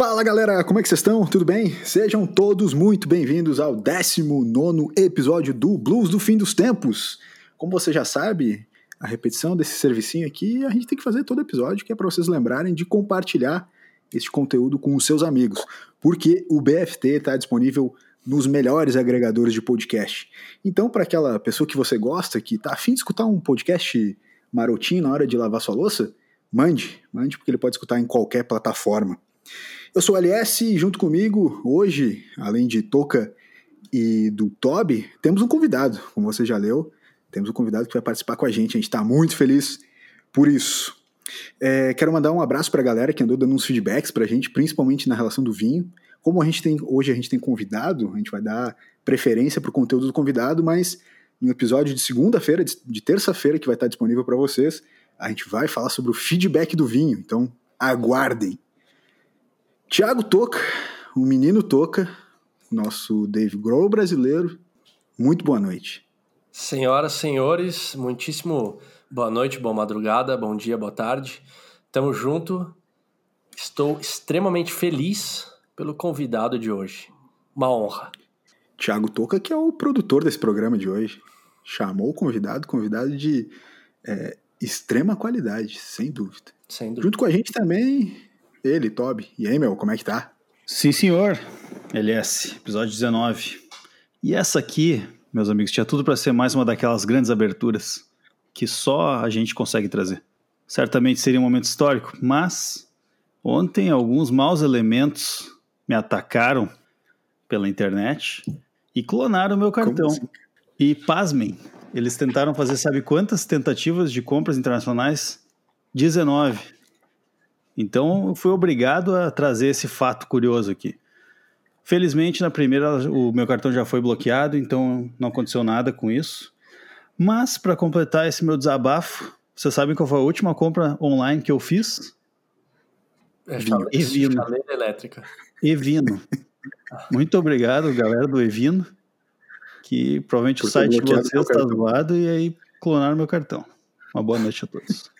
Fala galera, como é que vocês estão? Tudo bem? Sejam todos muito bem-vindos ao 19 episódio do Blues do Fim dos Tempos. Como você já sabe, a repetição desse servicinho aqui a gente tem que fazer todo episódio, que é para vocês lembrarem de compartilhar este conteúdo com os seus amigos, porque o BFT está disponível nos melhores agregadores de podcast. Então, para aquela pessoa que você gosta, que está afim de escutar um podcast marotinho na hora de lavar sua louça, mande, mande, porque ele pode escutar em qualquer plataforma. Eu sou o LS e junto comigo, hoje, além de Toca e do Toby, temos um convidado, como você já leu, temos um convidado que vai participar com a gente, a gente está muito feliz por isso. É, quero mandar um abraço para a galera que andou dando uns feedbacks para a gente, principalmente na relação do vinho. Como a gente tem hoje a gente tem convidado, a gente vai dar preferência para o conteúdo do convidado, mas no episódio de segunda-feira, de, de terça-feira, que vai estar disponível para vocês, a gente vai falar sobre o feedback do vinho. Então, aguardem. Tiago Toca, o menino Toca, nosso Dave Grohl brasileiro. Muito boa noite. Senhoras, senhores, muitíssimo boa noite, boa madrugada, bom dia, boa tarde. Tamo junto. Estou extremamente feliz pelo convidado de hoje. Uma honra. Tiago Toca, que é o produtor desse programa de hoje. Chamou o convidado, convidado de é, extrema qualidade, sem dúvida. Sem dúvida. Junto com a gente também, ele, Toby. E aí, meu, como é que tá? Sim, senhor. LS, episódio 19. E essa aqui, meus amigos, tinha tudo para ser mais uma daquelas grandes aberturas que só a gente consegue trazer. Certamente seria um momento histórico, mas ontem alguns maus elementos me atacaram pela internet e clonaram meu cartão. Assim? E pasmem, eles tentaram fazer sabe quantas tentativas de compras internacionais? 19. Então, eu fui obrigado a trazer esse fato curioso aqui. Felizmente, na primeira, o meu cartão já foi bloqueado, então não aconteceu nada com isso. Mas, para completar esse meu desabafo, vocês sabem qual foi a última compra online que eu fiz? É, Evino. Chaleira elétrica. Evino. Muito obrigado, galera do Evino, que provavelmente Por o site de vocês está zoado e aí clonaram meu cartão. Uma boa noite a todos.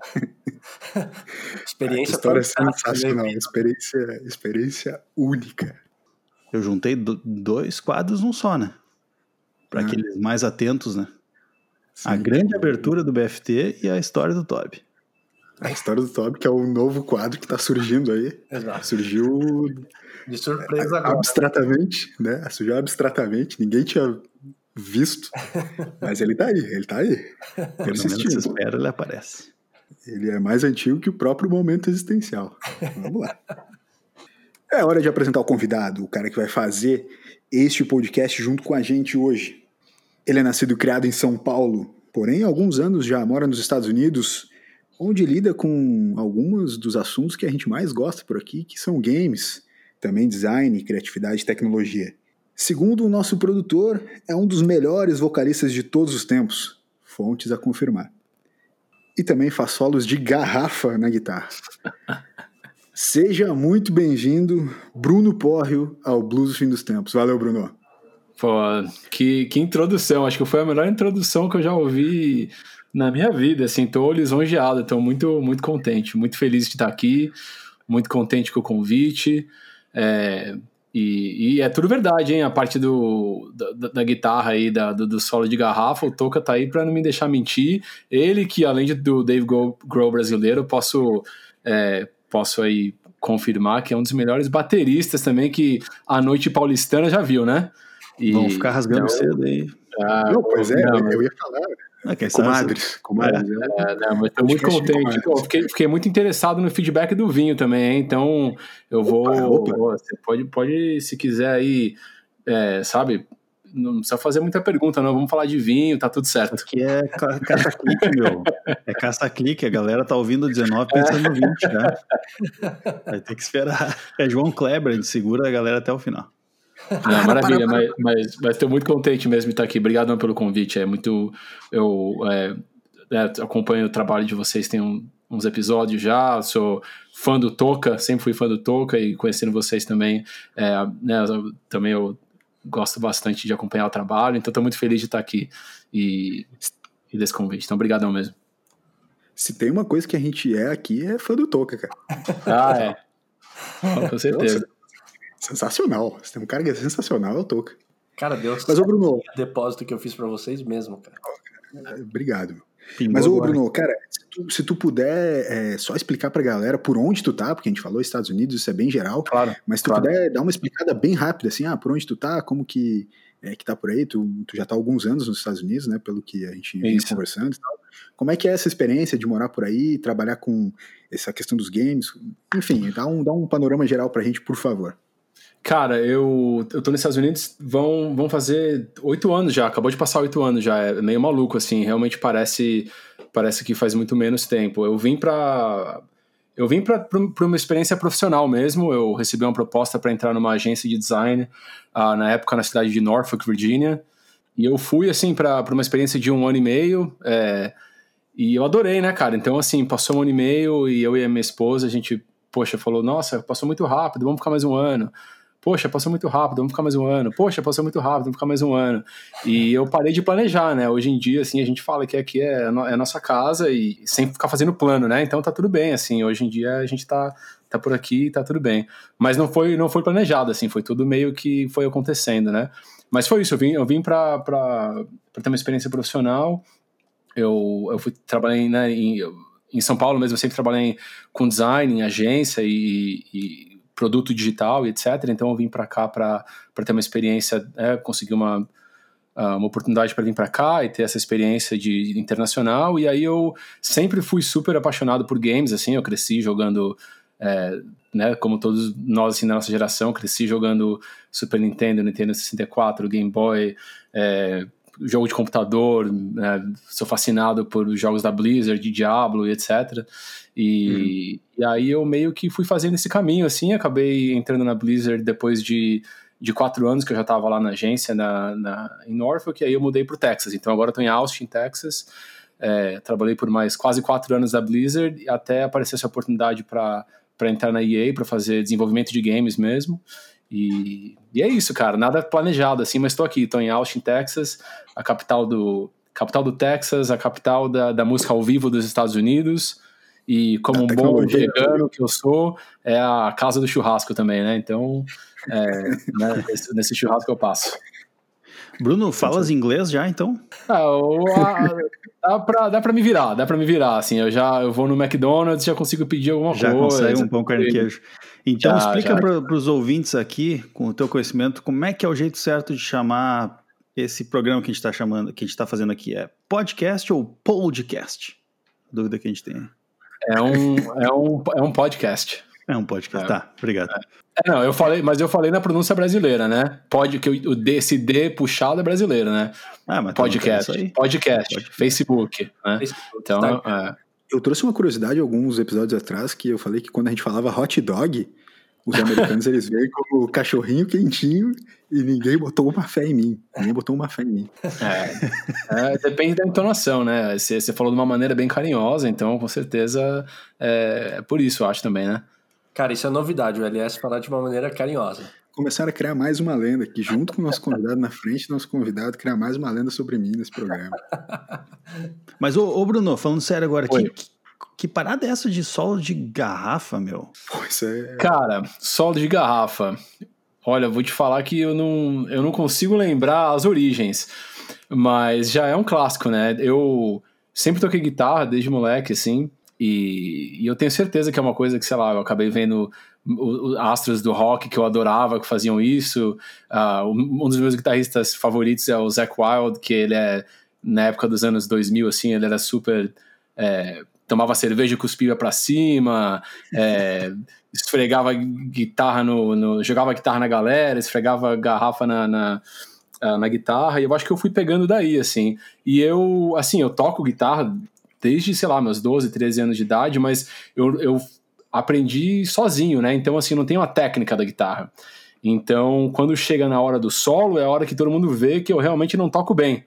experiência a história é sensacional, experiência, experiência única. Eu juntei dois quadros num só, né? Para ah. aqueles mais atentos, né? Sim. A grande abertura do BFT e a história do Toby. A história do Toby, que é o novo quadro que está surgindo aí. Exato. Surgiu. De surpresa agora. Abstratamente, né? Surgiu abstratamente. Ninguém tinha visto. Mas ele tá aí, ele tá aí. Persistindo. Pelo espera, ele aparece. Ele é mais antigo que o próprio momento existencial. Vamos lá. É hora de apresentar o convidado, o cara que vai fazer este podcast junto com a gente hoje. Ele é nascido e criado em São Paulo, porém há alguns anos já mora nos Estados Unidos, onde lida com alguns dos assuntos que a gente mais gosta por aqui, que são games, também design, criatividade e tecnologia. Segundo o nosso produtor, é um dos melhores vocalistas de todos os tempos. Fontes a confirmar e também faz solos de garrafa na guitarra. Seja muito bem-vindo, Bruno Porrio, ao Blues do Fim dos Tempos. Valeu, Bruno. Pô, que, que introdução. Acho que foi a melhor introdução que eu já ouvi na minha vida. Assim, tô lisonjeado, tô muito, muito contente, muito feliz de estar aqui, muito contente com o convite. É, e, e, é tudo verdade, hein? A parte do, da, da guitarra aí, da, do, do, solo de garrafa, o Toca tá aí para não me deixar mentir. Ele que, além do Dave Grohl brasileiro, posso, é, posso aí confirmar que é um dos melhores bateristas também que a noite paulistana já viu, né? E, Vão ficar rasgando então, cedo aí. Ah, não, pois é, não, eu ia falar. Ah, comadres, comadres. É, é, não, mas tô muito contente. Pô, fiquei, fiquei, muito interessado no feedback do vinho também, então eu vou. Opa, opa. Você pode, pode, se quiser aí, é, sabe? Não precisa fazer muita pergunta, não. Vamos falar de vinho, tá tudo certo. Isso aqui é caça-clique, meu. É caça-clique. A galera tá ouvindo 19 pensando no 20, né? Vai ter que esperar. É João Kleber, a gente segura a galera até o final. Ah, maravilha, mas, mas, mas estou muito contente mesmo de estar aqui. Obrigado pelo convite. É muito. Eu é, é, acompanho o trabalho de vocês, tem um, uns episódios já. Sou fã do Toca, sempre fui fã do Toca e conhecendo vocês também. É, né, também eu gosto bastante de acompanhar o trabalho, então estou muito feliz de estar aqui e, e desse convite. Então, obrigadão mesmo. Se tem uma coisa que a gente é aqui, é fã do Toca, cara. Ah, é. com certeza. Nossa, sensacional. Você tem um cara que é sensacional, é o Toca. Cara, Deus. Mas, ô Bruno. depósito que eu fiz para vocês mesmo, cara. Obrigado. Pingou Mas, ô, agora. Bruno, cara, se tu, se tu puder é, só explicar pra galera por onde tu tá, porque a gente falou Estados Unidos, isso é bem geral. Claro. Mas se tu claro. puder dar uma explicada bem rápida, assim, ah, por onde tu tá, como que, é, que tá por aí, tu, tu já tá há alguns anos nos Estados Unidos, né, pelo que a gente vem conversando e tal. Como é que é essa experiência de morar por aí, trabalhar com essa questão dos games? Enfim, dá um, dá um panorama geral pra gente, por favor. Cara, eu, eu tô nos Estados Unidos, vão, vão fazer oito anos já, acabou de passar oito anos já, é meio maluco, assim, realmente parece, parece que faz muito menos tempo. Eu vim pra. Eu vim para uma experiência profissional mesmo. Eu recebi uma proposta para entrar numa agência de design, uh, na época na cidade de Norfolk, Virginia. E eu fui, assim, para uma experiência de um ano e meio. É, e eu adorei, né, cara? Então, assim, passou um ano e meio e eu e a minha esposa, a gente, poxa, falou: nossa, passou muito rápido, vamos ficar mais um ano. Poxa, passou muito rápido, vamos ficar mais um ano. Poxa, passou muito rápido, vamos ficar mais um ano. E eu parei de planejar, né? Hoje em dia, assim, a gente fala que aqui é, é a nossa casa e sem ficar fazendo plano, né? Então tá tudo bem, assim. Hoje em dia a gente tá, tá por aqui e tá tudo bem. Mas não foi, não foi planejado, assim. Foi tudo meio que foi acontecendo, né? Mas foi isso. Eu vim, eu vim pra, pra, pra ter uma experiência profissional. Eu, eu fui trabalhei né, em, em São Paulo mesmo. Eu sempre trabalhei com design, em agência e, e produto digital e etc. Então eu vim para cá para ter uma experiência, é, conseguir uma, ah, uma oportunidade para vir para cá e ter essa experiência de internacional. E aí eu sempre fui super apaixonado por games, assim, eu cresci jogando, é, né, como todos nós assim, da nossa geração, cresci jogando Super Nintendo, Nintendo 64, Game Boy, é, jogo de computador, né, sou fascinado por jogos da Blizzard, de Diablo e etc. E, uhum. e aí eu meio que fui fazendo esse caminho, assim, acabei entrando na Blizzard depois de, de quatro anos que eu já estava lá na agência na, na, em Norfolk, e aí eu mudei para o Texas. Então agora estou em Austin, Texas. É, trabalhei por mais quase quatro anos da Blizzard até aparecer essa oportunidade para entrar na EA, para fazer desenvolvimento de games mesmo. E, e, é isso, cara, nada planejado assim, mas estou aqui, estou em Austin, Texas, a capital do, capital do Texas, a capital da, da música ao vivo dos Estados Unidos. E como um bom vegano que eu sou, é a casa do churrasco também, né? Então, é, né, nesse, nesse churrasco eu passo. Bruno, falas inglês já, então? Ah, dá, pra, dá pra me virar, dá pra me virar, assim, eu já eu vou no McDonald's, já consigo pedir alguma já coisa. Já consegue um pão carne queijo. Então já, explica para os ouvintes aqui, com o teu conhecimento, como é que é o jeito certo de chamar esse programa que a gente está chamando, que a gente está fazendo aqui, é podcast ou podcast? Dúvida que a gente tem. É um, é um, é um podcast. É um podcast, é. tá, obrigado. É, não, eu falei, mas eu falei na pronúncia brasileira, né? Pode, que o, D, esse D puxado é brasileiro, né? Ah, mas podcast, podcast, podcast, Facebook, né? Facebook, então, tá. é. Eu trouxe uma curiosidade alguns episódios atrás que eu falei que quando a gente falava hot dog, os americanos eles veem como cachorrinho quentinho e ninguém botou uma fé em mim. Ninguém botou uma fé em mim. É, é, depende da entonação, né? Você, você falou de uma maneira bem carinhosa, então com certeza é, é por isso, eu acho também, né? Cara, isso é novidade, o LS falar de uma maneira carinhosa. Começaram a criar mais uma lenda aqui, junto com o nosso convidado na frente, nosso convidado criar mais uma lenda sobre mim nesse programa. Mas, ô, ô Bruno, falando sério agora, que, que parada é essa de solo de garrafa, meu? Pois é. Cara, solo de garrafa. Olha, vou te falar que eu não, eu não consigo lembrar as origens, mas já é um clássico, né? Eu sempre toquei guitarra desde moleque, assim, e, e eu tenho certeza que é uma coisa que, sei lá, eu acabei vendo os astros do rock que eu adorava que faziam isso. Uh, um dos meus guitarristas favoritos é o Zac Wild, que ele é, na época dos anos 2000, assim, ele era super. É, tomava cerveja e cuspia pra cima, é, esfregava guitarra no, no, jogava guitarra na galera, esfregava garrafa na, na, ah, na, guitarra, e eu acho que eu fui pegando daí, assim. E eu, assim, eu toco guitarra desde, sei lá, meus 12, 13 anos de idade, mas eu, eu aprendi sozinho, né? Então, assim, não tenho a técnica da guitarra. Então, quando chega na hora do solo, é a hora que todo mundo vê que eu realmente não toco bem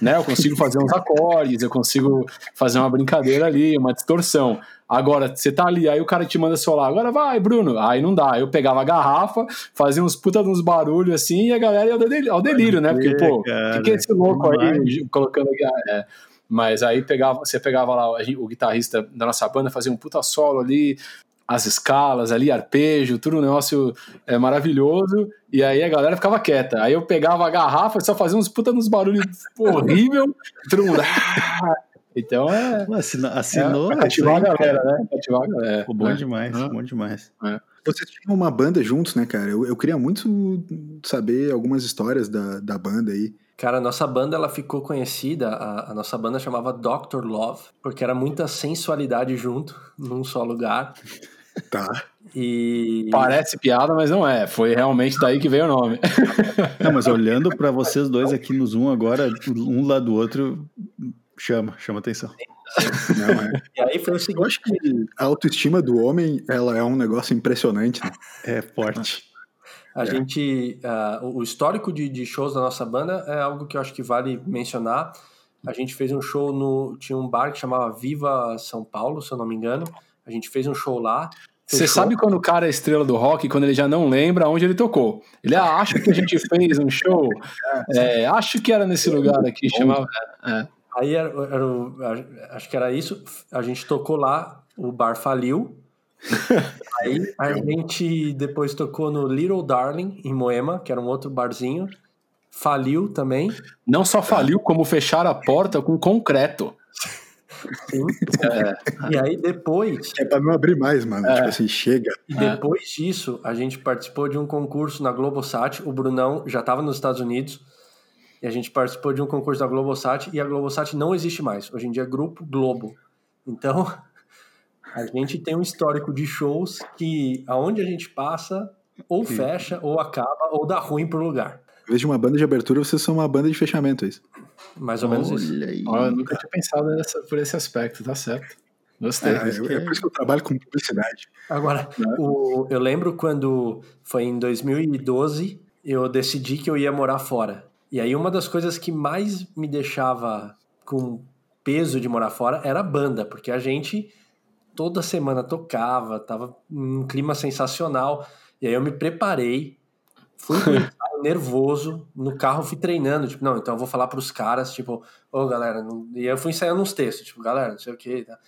né? Eu consigo fazer uns acordes, eu consigo fazer uma brincadeira ali, uma distorção. Agora, você tá ali, aí o cara te manda solar, agora vai, Bruno. Aí não dá. Eu pegava a garrafa, fazia uns puta uns barulhos assim, e a galera ia ao delírio, ao delírio né? Porque, pô, o que, que é esse louco aí colocando? É, mas aí pegava, você pegava lá o guitarrista da nossa banda, fazia um puta solo ali, as escalas ali, arpejo, tudo um negócio é, maravilhoso, e aí a galera ficava quieta. Aí eu pegava a garrafa e só fazia uns puta nos barulhos horrível, todo mundo. "Ah!" Então é. Assinou, assinou é, cativar a galera, né? Cativar a galera. Pô, bom É. demais, Hum. bom demais. Vocês tinham uma banda juntos, né, cara? Eu, eu queria muito saber algumas histórias da, da banda aí. Cara, a nossa banda ela ficou conhecida, a, a nossa banda chamava Dr. Love, porque era muita sensualidade junto, num só lugar. Tá. E. Parece piada, mas não é. Foi realmente daí que veio o nome. Não, mas olhando pra vocês dois aqui no Zoom agora, um lado do outro, chama, chama atenção. Não, é. E aí foi o Eu seguinte. acho que a autoestima do homem, ela é um negócio impressionante, né? É forte. A gente. ah, o histórico de, de shows da nossa banda é algo que eu acho que vale mencionar. A gente fez um show no. Tinha um bar que chamava Viva São Paulo, se eu não me engano. A gente fez um show lá. Você sabe quando o cara é estrela do rock, quando ele já não lembra onde ele tocou. Ele ah, acho que a gente fez um show. é, acho que era nesse lugar aqui, chamava. é. Aí era, era acho que era isso. A gente tocou lá, o bar faliu. Aí a gente depois tocou no Little Darling, em Moema, que era um outro barzinho. Faliu também. Não só faliu, como fecharam a porta com concreto. Sim. E aí depois, É pra não abrir mais, mano. Tipo assim, chega. e depois disso, a gente participou de um concurso na Globosat. O Brunão já estava nos Estados Unidos. E a gente participou de um concurso da Globosat. E a Globosat não existe mais. Hoje em dia é Grupo Globo. Então, a gente tem um histórico de shows que aonde a gente passa, ou fecha, ou acaba, ou dá ruim pro lugar. Em vez de uma banda de abertura, vocês são uma banda de fechamento, é isso. Mais ou menos isso. Olha aí. Olha, eu nunca tinha pensado nessa- por esse aspecto, tá certo. Gostei. É, é, é por isso que eu trabalho com publicidade. Agora, o- eu lembro quando foi em 2012, eu decidi que eu ia morar fora. E aí uma das coisas que mais me deixava com peso de morar fora era a banda, porque a gente toda semana tocava, tava num clima sensacional. E aí eu me preparei, fui nervoso, no carro fui treinando, tipo, não, então eu vou falar pros caras, tipo, ô galera, não... e eu fui ensaiando uns textos, tipo, galera, não sei o que, tá?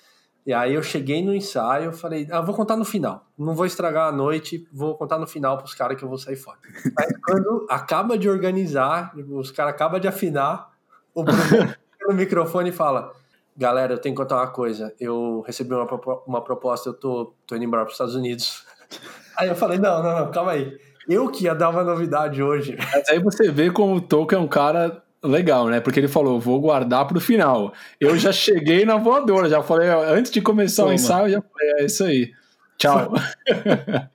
E aí eu cheguei no ensaio, eu falei, ah, vou contar no final. Não vou estragar a noite, vou contar no final pros caras que eu vou sair fora. Aí quando acaba de organizar, os caras acabam de afinar, o Bruno no microfone e fala, galera, eu tenho que contar uma coisa. Eu recebi uma, uma proposta, eu tô, tô indo embora pros Estados Unidos. Aí eu falei, não, não, não, calma aí. Eu que ia dar uma novidade hoje. Mas aí você vê como o Toca é um cara legal, né? Porque ele falou, vou guardar pro final. Eu já cheguei na voadora, já falei, antes de começar o Toma. ensaio, eu já falei, é isso aí. Tchau. Então,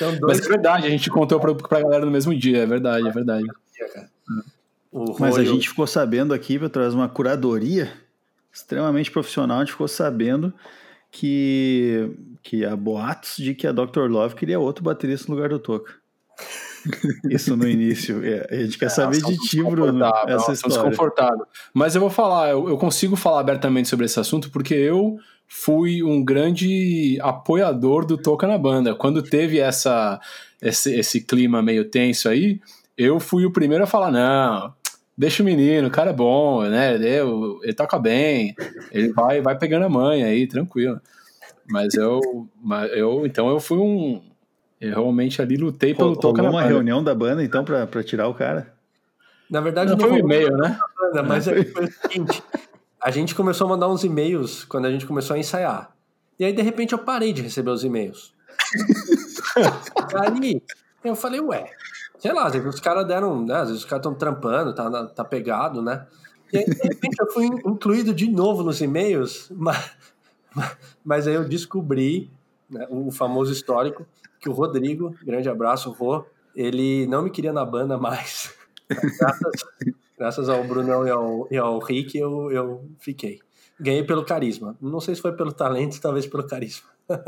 Mas dois é verdade, a gente contou pra, pra galera no mesmo dia, é verdade, é verdade. O Mas a gente ficou sabendo aqui, através de uma curadoria extremamente profissional, a gente ficou sabendo que, que há boatos de que a Dr. Love queria outro baterista no lugar do Toca. Isso no início. É, a gente quer saber de ti, Bruno, Desconfortável, essa história. desconfortável. Mas eu vou falar, eu, eu consigo falar abertamente sobre esse assunto porque eu fui um grande apoiador do Toca na banda. Quando teve essa, esse, esse clima meio tenso aí, eu fui o primeiro a falar: não, deixa o menino, o cara é bom, né? Ele, ele toca bem, ele vai, vai pegando a manha aí, tranquilo. Mas eu, mas eu, então eu fui um. Eu realmente ali lutei pelo Rolou Toca na uma banda. reunião da banda, então, pra, pra tirar o cara? Na verdade, Não, não foi um e-mail, né? banda, mas é que foi o seguinte: a gente começou a mandar uns e-mails quando a gente começou a ensaiar. E aí, de repente, eu parei de receber os e-mails. aí eu falei, ué, sei lá, os caras deram, né? Às vezes os caras estão trampando, tá, tá pegado, né? E aí, de repente, eu fui incluído de novo nos e-mails, mas, mas aí eu descobri né, o famoso histórico que o Rodrigo, grande abraço, Rô, ele não me queria na banda mais. Graças, graças ao Brunão e ao, e ao Rick, eu, eu fiquei. Ganhei pelo carisma. Não sei se foi pelo talento, talvez pelo carisma.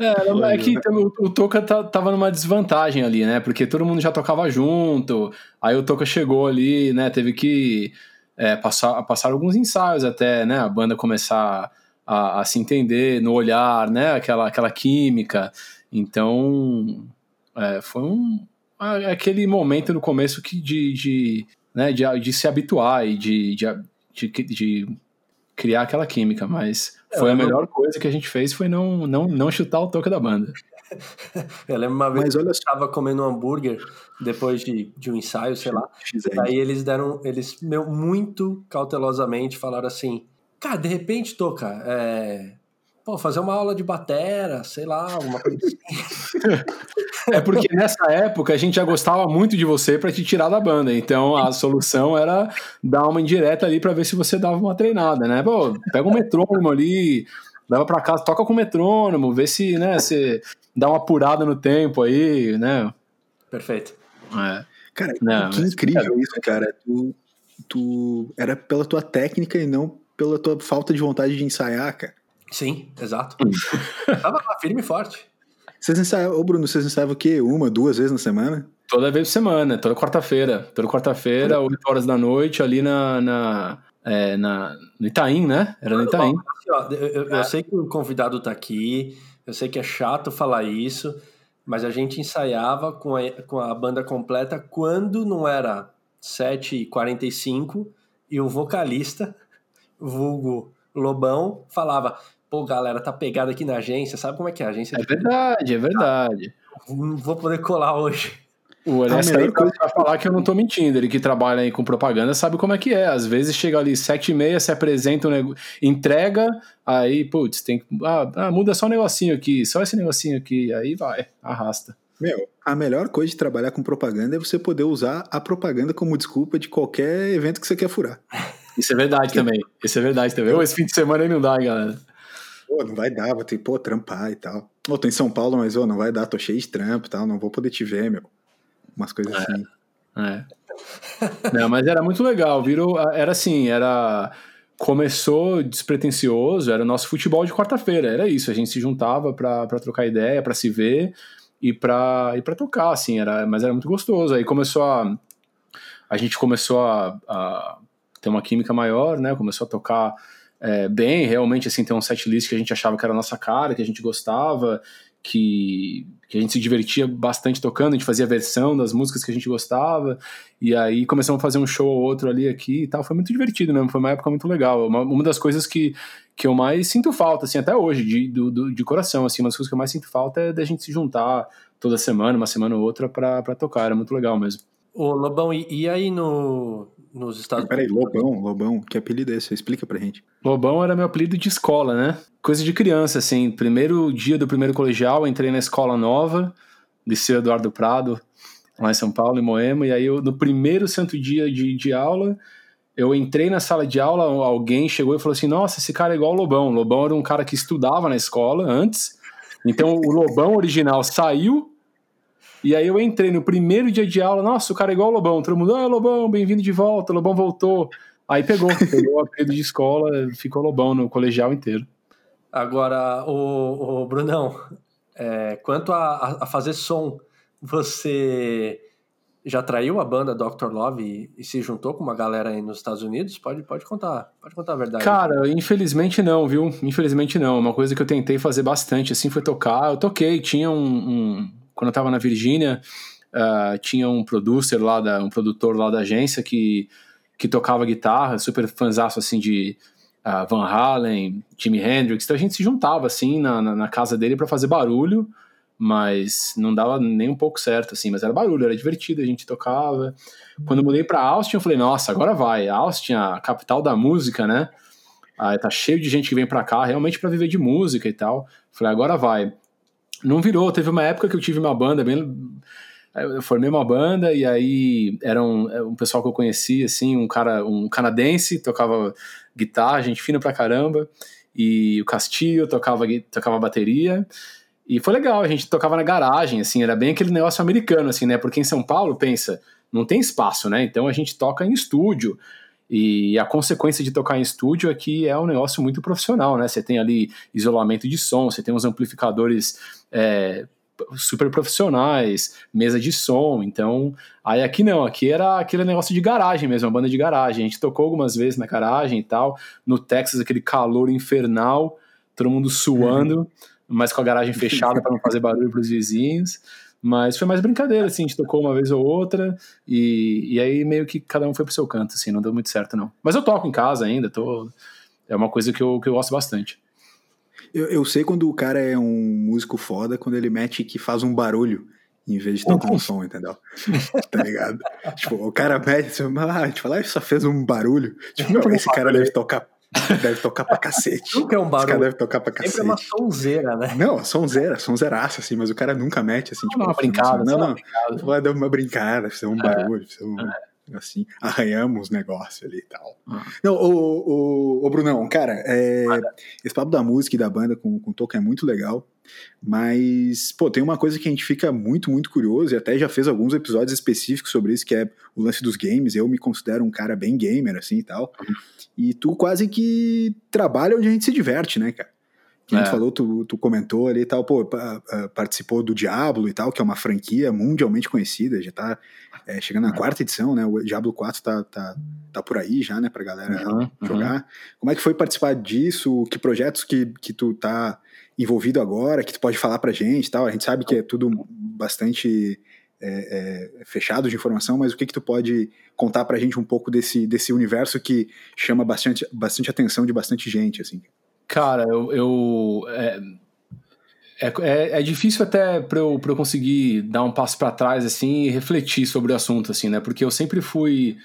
É, é que o, Toca tá- tava numa desvantagem ali, né? Porque todo mundo já tocava junto, aí o Toca chegou ali, né? Teve que é, passar, passar alguns ensaios até, né? A banda começar a, a se entender no olhar, né? Aquela, aquela química. Então, é, foi um aquele momento no começo que de, de, né, de, de se habituar e de, de, de, de criar aquela química, mas Foi a melhor coisa que a gente fez foi não, não, não chutar o toque da banda. Eu lembro uma vez Mas que olha eu estava comendo um hambúrguer depois de, de um ensaio, sei lá. Aí eles deram, eles meu, muito cautelosamente falaram assim: Cara, de repente, Toca, é. Pô, fazer uma aula de batera, sei lá, alguma coisa assim. É porque nessa época a gente já gostava muito de você para te tirar da banda. Então a solução era dar uma indireta ali para ver se você dava uma treinada, né? Pô, pega um metrônomo ali, leva para casa, toca com o metrônomo, vê se, né, você dá uma apurada no tempo aí, né? Perfeito. É. Cara, Não, que mas- incrível isso, cara. Tu, tu era pela tua técnica e não pela tua falta de vontade de ensaiar, cara. Sim, exato. Tava lá, firme e forte. Vocês ensaiavam, ô Bruno, vocês ensaiavam o quê? Uma, duas vezes na semana? Toda vez por semana, toda quarta-feira. Toda quarta-feira, 8 horas da noite, ali na, na, é, na, no Itaim, né? Era no Itaim. Assim, eu, eu- eu sei que o convidado tá aqui, eu sei que é chato falar isso, mas a gente ensaiava com a, com a banda completa quando não era 7h45 e o vocalista, vulgo Lobão, falava: pô, galera, tá pegada aqui na agência, sabe como é que é a agência? É de- verdade, é verdade. Não vou poder colar hoje. O Ernesto melhor aí pra, pra falar que eu não tô mentindo, ele que trabalha aí com propaganda sabe como é que é. Às vezes chega ali sete e meia, se apresenta, um nego... entrega, aí, putz, tem que. Ah, ah, muda só um negocinho aqui, só esse negocinho aqui, aí vai, arrasta. Meu, a melhor coisa de trabalhar com propaganda é você poder usar a propaganda como desculpa de qualquer evento que você quer furar. Isso é verdade também. Isso é verdade também. Ô, esse fim de semana aí não dá, hein, galera. Pô, não vai dar, vou ter que, pô, trampar e tal. Ô, tô em São Paulo, mas, ô, não vai dar, tô cheio de trampo e tal, não vou poder te ver, meu. Umas coisas assim. É. Não, mas era muito legal, virou. Era assim, era. Começou despretensioso, era o nosso futebol de quarta-feira, era isso. A gente se juntava pra, pra trocar ideia, pra se ver e pra, e pra tocar, assim, era, mas era muito gostoso. Aí começou a. A gente começou a, a ter uma química maior, né? Começou a tocar é, bem, realmente, assim, ter um set list que a gente achava que era a nossa cara, que a gente gostava, que, que a gente se divertia bastante tocando, a gente fazia versão das músicas que a gente gostava, e aí começamos a fazer um show ou outro ali aqui e tal, foi muito divertido mesmo, foi uma época muito legal, uma, uma das coisas que, que eu mais sinto falta, assim, até hoje, de, do, do- de coração, assim, uma das coisas que eu mais sinto falta é da gente se juntar toda semana, uma semana ou outra, pra tocar, era muito legal mesmo. Ô, Lobão, e, e aí no, nos Estados Peraí, Lobão, Lobão, que apelido é esse? Explica pra gente. Lobão era meu apelido de escola, né? Coisa de criança, assim. Primeiro dia do primeiro colegial, entrei na escola nova, Liceu Eduardo Prado, lá em São Paulo, em Moema. E aí, eu, no primeiro santo dia de, de aula, eu entrei na sala de aula, alguém chegou e falou assim: Nossa, esse cara é igual o Lobão. O Lobão era um cara que estudava na escola antes. Então, o Lobão original saiu. E aí eu entrei no primeiro dia de aula, nossa, o cara é igual o Lobão. Todo mundo, ah, Lobão, bem-vindo de volta, Lobão voltou. Aí pegou, pegou o apelido de escola, ficou Lobão no colegial inteiro. Agora, o, Brunão, é, quanto a, a- a fazer som, você já traiu a banda Dr. Love e, e se juntou com uma galera aí nos Estados Unidos? Pode, pode contar, pode contar a verdade. Cara, infelizmente não, viu? Infelizmente não. Uma coisa que eu tentei fazer bastante, assim, foi tocar. Eu toquei, tinha um. um- quando eu tava na Virgínia, ah, tinha um producer lá, da, um produtor lá da agência que, que tocava guitarra, super fanzaço, assim, de ah, Van Halen, Jimi Hendrix. Então a gente se juntava, assim, na, na, na casa dele para fazer barulho, mas não dava nem um pouco certo, assim. Mas era barulho, era divertido, a gente tocava. Quando eu mudei pra Austin, eu falei, nossa, agora vai. Austin, a capital da música, né? Ah, tá cheio de gente que vem pra cá realmente pra viver de música e tal. Falei, agora vai. Não virou. Teve uma época que eu tive uma banda bem. Eu formei uma banda e aí era um, é um pessoal que eu conhecia, assim, um cara, um canadense, tocava guitarra, gente fina pra caramba, e o Castilho tocava, tocava bateria. E foi legal, a gente tocava na garagem, assim, era bem aquele negócio americano, assim, né? Porque em São Paulo, pensa, não tem espaço, né? Então a gente toca em estúdio. E a consequência de tocar em estúdio é que é um negócio muito profissional, né? Você tem ali isolamento de som, você tem uns amplificadores é, super profissionais, mesa de som. Então, aí aqui não, aqui era aquele negócio de garagem mesmo, uma banda de garagem. A gente tocou algumas vezes na garagem e tal. No Texas, aquele calor infernal, todo mundo suando, mas com a garagem fechada para não fazer barulho para os vizinhos. Mas foi mais brincadeira, assim, a gente tocou uma vez ou outra, e, e aí meio que cada um foi pro seu canto, assim, não deu muito certo, não. Mas eu toco em casa ainda, tô... é uma coisa que eu, que eu gosto bastante. Eu, eu sei quando o cara é um músico foda, quando ele mete que faz um barulho em vez de tocar um som, entendeu? tá ligado? tipo, o cara mete, ah, a gente fala, ah, só fez um barulho. Tipo, meu, esse cara deve tocar Deve tocar pra cacete. Nunca é um barulho. Esse cara deve tocar pra cacete. Sempre é uma sonzeira, né? Não, sonzeira, sonzeiraça, assim, mas o cara nunca mete, assim, não, tipo... Uma brincada, não, não, não. Dar uma brincada, fazer um barulho, um... É assim, arranhamos negócio ali e tal. Ah. Não, o, o, o, Brunão, cara, é, esse papo da música e da banda com, com o Tolkien é muito legal, mas, pô, tem uma coisa que a gente fica muito, muito curioso, e até já fez alguns episódios específicos sobre isso, que é o lance dos games. Eu me considero um cara bem gamer, assim e tal. Uhum. E tu quase que trabalha onde a gente se diverte, né, cara? Que a gente é. falou, tu, tu comentou ali e tal, pô, participou do Diablo e tal, que é uma franquia mundialmente conhecida, já tá é, chegando na quarta edição, né? O Diablo 4 tá, tá, tá por aí já, né, pra galera uhum, jogar. Uhum. Como é que foi participar disso? Que projetos que, que tu tá envolvido agora, que tu pode falar pra gente e tal? A gente sabe que é tudo bastante é, é, fechado de informação, mas o que que tu pode contar pra gente um pouco desse, desse universo que chama bastante, bastante atenção de bastante gente, assim? Cara, eu. eu é, é, é, difícil até para eu, eu conseguir dar um passo para trás assim e refletir sobre o assunto, assim, né? Porque eu sempre fui.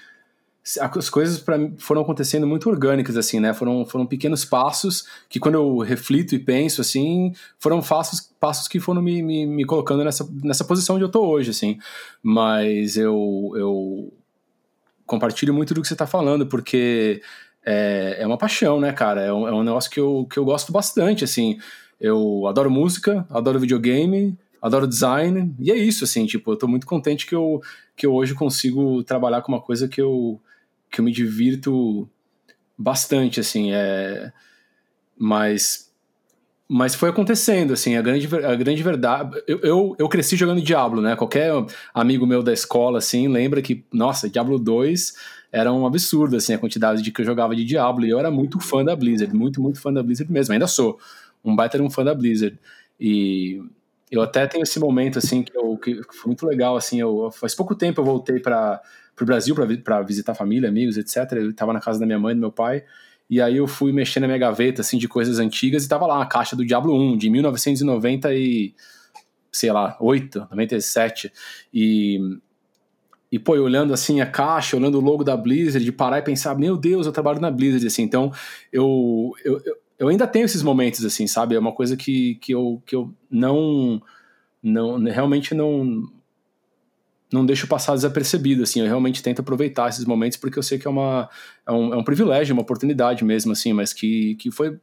As coisas para foram acontecendo muito orgânicas, assim, né? Foram, foram pequenos passos que, quando eu reflito e penso, assim, foram passos, passos que foram me, me, me colocando nessa, nessa posição onde eu tô hoje, assim. Mas eu, eu compartilho muito do que você está falando, porque é, é uma paixão, né, cara? É um, é um negócio que eu, que eu gosto bastante, assim. Eu adoro música, adoro videogame, adoro design, e é isso, assim, tipo, eu tô muito contente que eu, que eu hoje consigo trabalhar com uma coisa que eu, que eu me divirto bastante, assim, é... Mas mas foi acontecendo, assim, a grande, a grande verdade. Eu, eu, eu, cresci jogando Diablo, né? Qualquer amigo meu da escola, assim, lembra que, nossa, Diablo 2 era um absurdo, assim, a quantidade de que eu jogava de Diablo. E eu era muito fã da Blizzard, muito, muito fã da Blizzard mesmo. Ainda sou um baita um fã da Blizzard. E eu até tenho esse momento, assim, que, eu, que foi muito legal, assim, eu, faz pouco tempo eu voltei para o Brasil para visitar família, amigos, etc. Eu estava na casa da minha mãe e do meu pai. E aí eu fui mexer na minha gaveta, assim, de coisas antigas e tava lá a caixa do Diablo 1, de 1990 e... sei lá, 8, 97. E... E, pô, olhando assim a caixa, olhando o logo da Blizzard, de parar e pensar, meu Deus, eu trabalho na Blizzard, assim. Então, eu, eu, eu ainda tenho esses momentos, assim, sabe? É uma coisa que, que, eu, que eu não, não... Realmente não não deixo passar desapercebido, assim, eu realmente tento aproveitar esses momentos porque eu sei que é, uma, é, um, é um privilégio, uma oportunidade mesmo, assim, mas que, que foi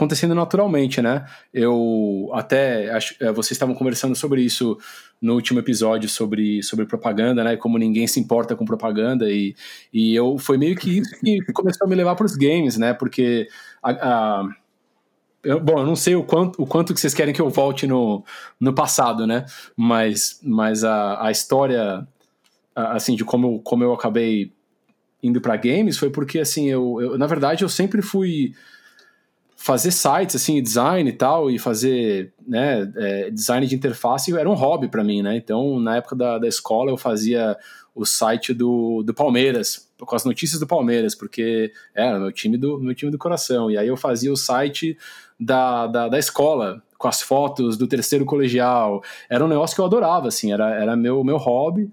acontecendo naturalmente, né? Eu até, acho, é, vocês estavam conversando sobre isso no último episódio, sobre, sobre propaganda, né? Como ninguém se importa com propaganda e, e eu, foi meio que isso que começou a me levar para os games, né? Porque a, a eu, bom, eu não sei o quanto, o quanto que vocês querem que eu volte no, no passado, né? Mas, mas a, a história, assim, de como, como eu acabei indo para games foi porque, assim, eu, eu, na verdade, eu sempre fui fazer sites, assim, design e tal, e fazer, né, é, design de interface era um hobby para mim, né? Então, na época da, da escola, eu fazia o site do, do Palmeiras, com as notícias do Palmeiras, porque era meu time do meu time do coração. E aí eu fazia o site da, da, da escola, com as fotos do terceiro colegial. Era um negócio que eu adorava, assim, era, era meu, meu hobby.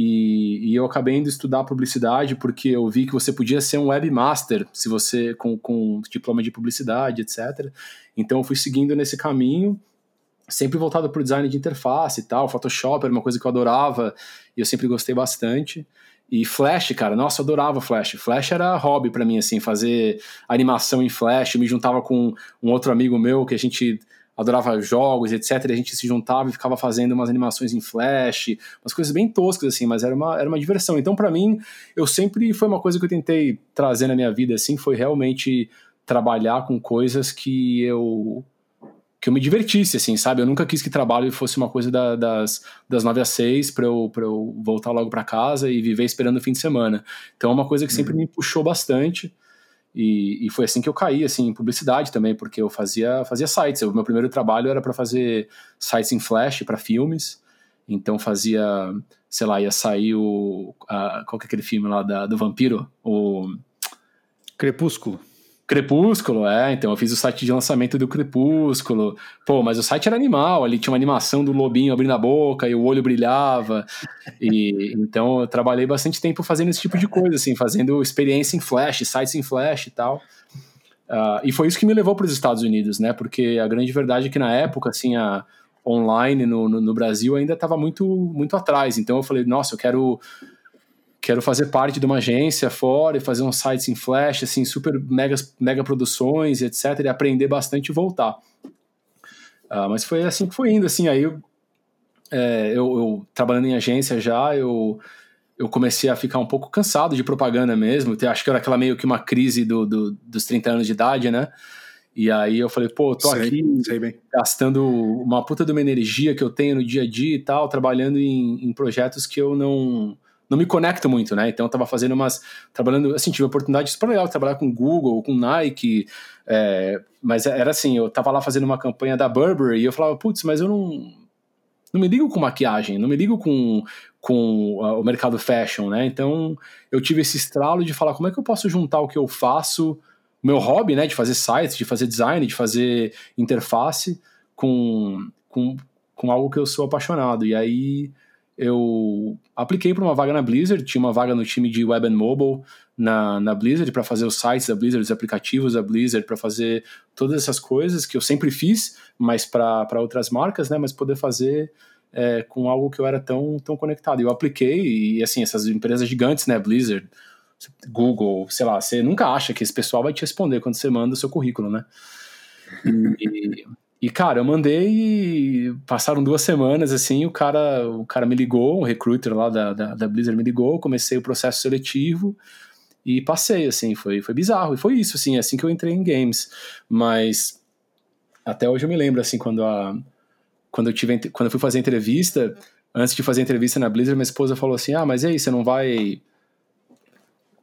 E, e, eu acabei indo estudar publicidade porque eu vi que você podia ser um webmaster se você com, com diploma de publicidade, etc. Então eu fui seguindo nesse caminho, sempre voltado para o design de interface e tal. Photoshop era uma coisa que eu adorava e eu sempre gostei bastante. E Flash, cara, nossa, eu adorava Flash. Flash era hobby para mim, assim, fazer animação em Flash. Eu me juntava com um outro amigo meu que a gente adorava jogos, etc. E a gente se juntava e ficava fazendo umas animações em Flash, umas coisas bem toscas, assim, mas era uma, era uma diversão. Então, para mim, eu sempre foi uma coisa que eu tentei trazer na minha vida, assim, foi realmente trabalhar com coisas que eu que eu me divertisse, assim, sabe? Eu nunca quis que trabalho fosse uma coisa da, das, das 9 às 6 para eu, pra eu voltar logo para casa e viver esperando o fim de semana. Então é uma coisa que sempre uhum. me puxou bastante. E, e, foi assim que eu caí, assim, em publicidade também, porque eu fazia, fazia sites. O meu primeiro trabalho era para fazer sites em Flash para filmes. Então fazia, sei lá, ia sair o. A, qual que é aquele filme lá da, do vampiro? O. Crepúsculo. Crepúsculo, é, então eu fiz o site de lançamento do Crepúsculo. Pô, mas o site era animal, ali tinha uma animação do lobinho abrindo a boca e o olho brilhava. E então eu trabalhei bastante tempo fazendo esse tipo de coisa, assim, fazendo experiência em Flash, sites em Flash e tal. Uh, e foi isso que me levou para os Estados Unidos, né? Porque a grande verdade é que na época, assim, a online no, no, no Brasil ainda estava muito, muito atrás. Então eu falei, nossa, eu quero quero fazer parte de uma agência fora e fazer uns sites em Flash, assim, super mega, mega produções, etc, e aprender bastante e voltar. Uh, mas foi assim que foi indo, assim, aí eu, é, eu, eu, trabalhando em agência já, eu, eu comecei a ficar um pouco cansado de propaganda mesmo, acho que era aquela meio que uma crise do, do, dos 30 anos de idade, né, e aí eu falei, pô, tô sei, aqui sei gastando uma puta de uma energia que eu tenho no dia a dia e tal, trabalhando em, em projetos que eu não não me conecto muito, né? Então eu tava fazendo umas. trabalhando, assim, tive oportunidade super legal de trabalhar com Google, com Nike, é, mas era assim, eu tava lá fazendo uma campanha da Burberry e eu falava, putz, mas eu não. Não me ligo com maquiagem, não me ligo com, com o mercado fashion, né? Então eu tive esse estralo de falar como é que eu posso juntar o que eu faço, o meu hobby, né? De fazer sites, de fazer design, de fazer interface com, com, com algo que eu sou apaixonado. E aí eu apliquei para uma vaga na Blizzard, tinha uma vaga no time de Web and Mobile na, na Blizzard para fazer os sites da Blizzard, os aplicativos da Blizzard, para fazer todas essas coisas que eu sempre fiz, mas para outras marcas, né? Mas poder fazer é, com algo que eu era tão, tão conectado. Eu apliquei e, assim, essas empresas gigantes, né? Blizzard, Google, sei lá, você nunca acha que esse pessoal vai te responder quando você manda o seu currículo, né? E, e, cara, eu mandei e passaram duas semanas, assim, o cara, o cara me ligou, o recruiter lá da, da, da Blizzard me ligou, comecei o processo seletivo e passei, assim, foi, foi bizarro. E foi isso, assim, assim que eu entrei em games. Mas até hoje eu me lembro, assim, quando a... Quando eu, tive, quando eu fui fazer a entrevista, antes de fazer a entrevista na Blizzard, minha esposa falou assim, ah, mas e aí, você não vai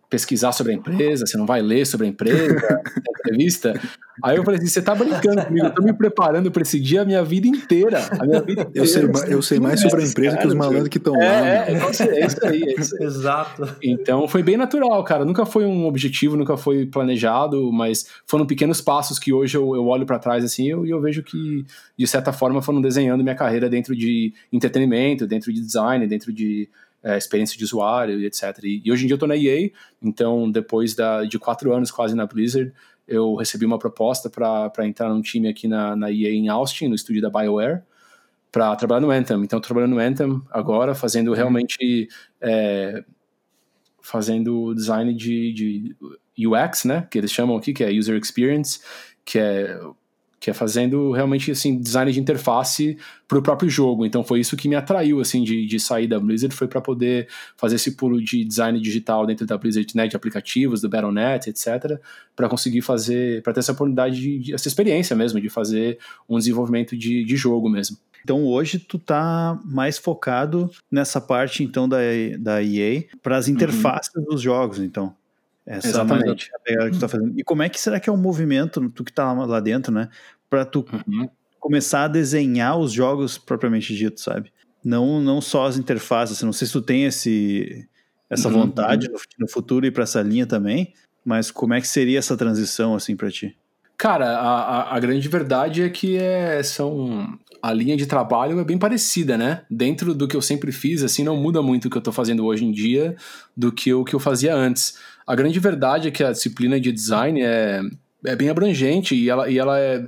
pesquisar sobre a empresa, você não vai ler sobre a empresa, a entrevista. Aí eu falei assim: você tá brincando comigo, eu tô me preparando para esse dia a minha vida inteira. A minha vida inteira eu sei, eu sei mais sobre a empresa cara, que os malandros que estão é, lá. É, é, é, isso aí, é isso aí. Exato. Então foi bem natural, cara. Nunca foi um objetivo, nunca foi planejado, mas foram pequenos passos que hoje eu, eu olho para trás assim e eu, eu vejo que, de certa forma, foram desenhando minha carreira dentro de entretenimento, dentro de design, dentro de é, experiência de usuário e etc. E, e, hoje em dia eu estou na EA, então depois da, de quatro anos quase na Blizzard, eu recebi uma proposta para entrar num time aqui na, na EA em Austin, no estúdio da BioWare, para trabalhar no Anthem. Então, trabalhando no Anthem agora, fazendo uhum. realmente. É, fazendo design de, de UX, né? Que eles chamam aqui, que é User Experience, que é que é fazendo realmente assim design de interface para o próprio jogo. Então foi isso que me atraiu assim de, de sair da Blizzard foi para poder fazer esse pulo de design digital dentro da Blizzard, né, de aplicativos, do Battle.net, etc, para conseguir fazer, para ter essa oportunidade de, de, essa experiência mesmo de fazer um desenvolvimento de, de jogo mesmo. Então hoje tu tá mais focado nessa parte então da, da EA para as uhum. interfaces uhum. dos jogos, então. Essa Exatamente. pegada que tu tá fazendo. E como é que será que é o movimento, tu que tá lá dentro, né? Pra tu uhum. começar a desenhar os jogos propriamente dito, sabe? Não, não só as interfaces. Não sei se tu tem esse, essa uhum. vontade no, no futuro ir para essa linha também, mas como é que seria essa transição, assim, para ti? Cara, a, a, grande verdade é que é, são a linha de trabalho é bem parecida, né? Dentro do que eu sempre fiz, assim, não muda muito o que eu tô fazendo hoje em dia do que o que eu fazia antes. A grande verdade é que a disciplina de design é, é bem abrangente e ela, e ela é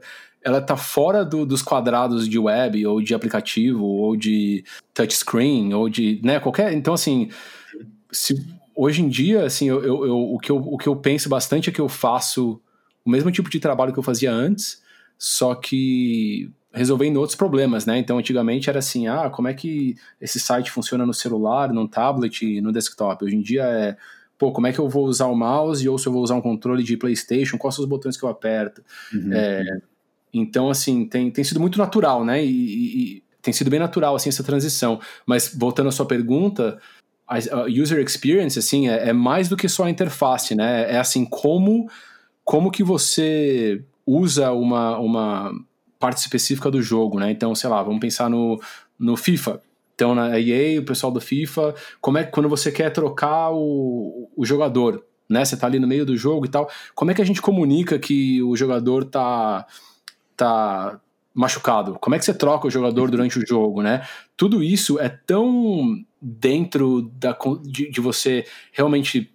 ela tá fora do, dos quadrados de web ou de aplicativo ou de touchscreen ou de né qualquer então assim se, hoje em dia assim eu, eu, eu, o que eu o que eu penso bastante é que eu faço o mesmo tipo de trabalho que eu fazia antes só que resolvendo outros problemas, né? Então, antigamente era assim, ah, como é que esse site funciona no celular, no tablet, no desktop? Hoje em dia é, pô, como é que eu vou usar o mouse ou se eu vou usar um controle de PlayStation, quais são os botões que eu aperto? Uhum. É, então, assim, tem, tem sido muito natural, né? E, e, tem sido bem natural, assim, essa transição. Mas, voltando à sua pergunta, a, a user experience, assim, é, é, mais do que só a interface, né? É, assim, como, como que você usa uma, uma parte específica do jogo, né? Então, sei lá, vamos pensar no, no FIFA. Então, na EA, o pessoal do FIFA, como é que quando você quer trocar o, o jogador, né? Você tá ali no meio do jogo e tal. Como é que a gente comunica que o jogador tá, tá machucado? Como é que você troca o jogador durante o jogo, né? Tudo isso é tão dentro da, de, de você realmente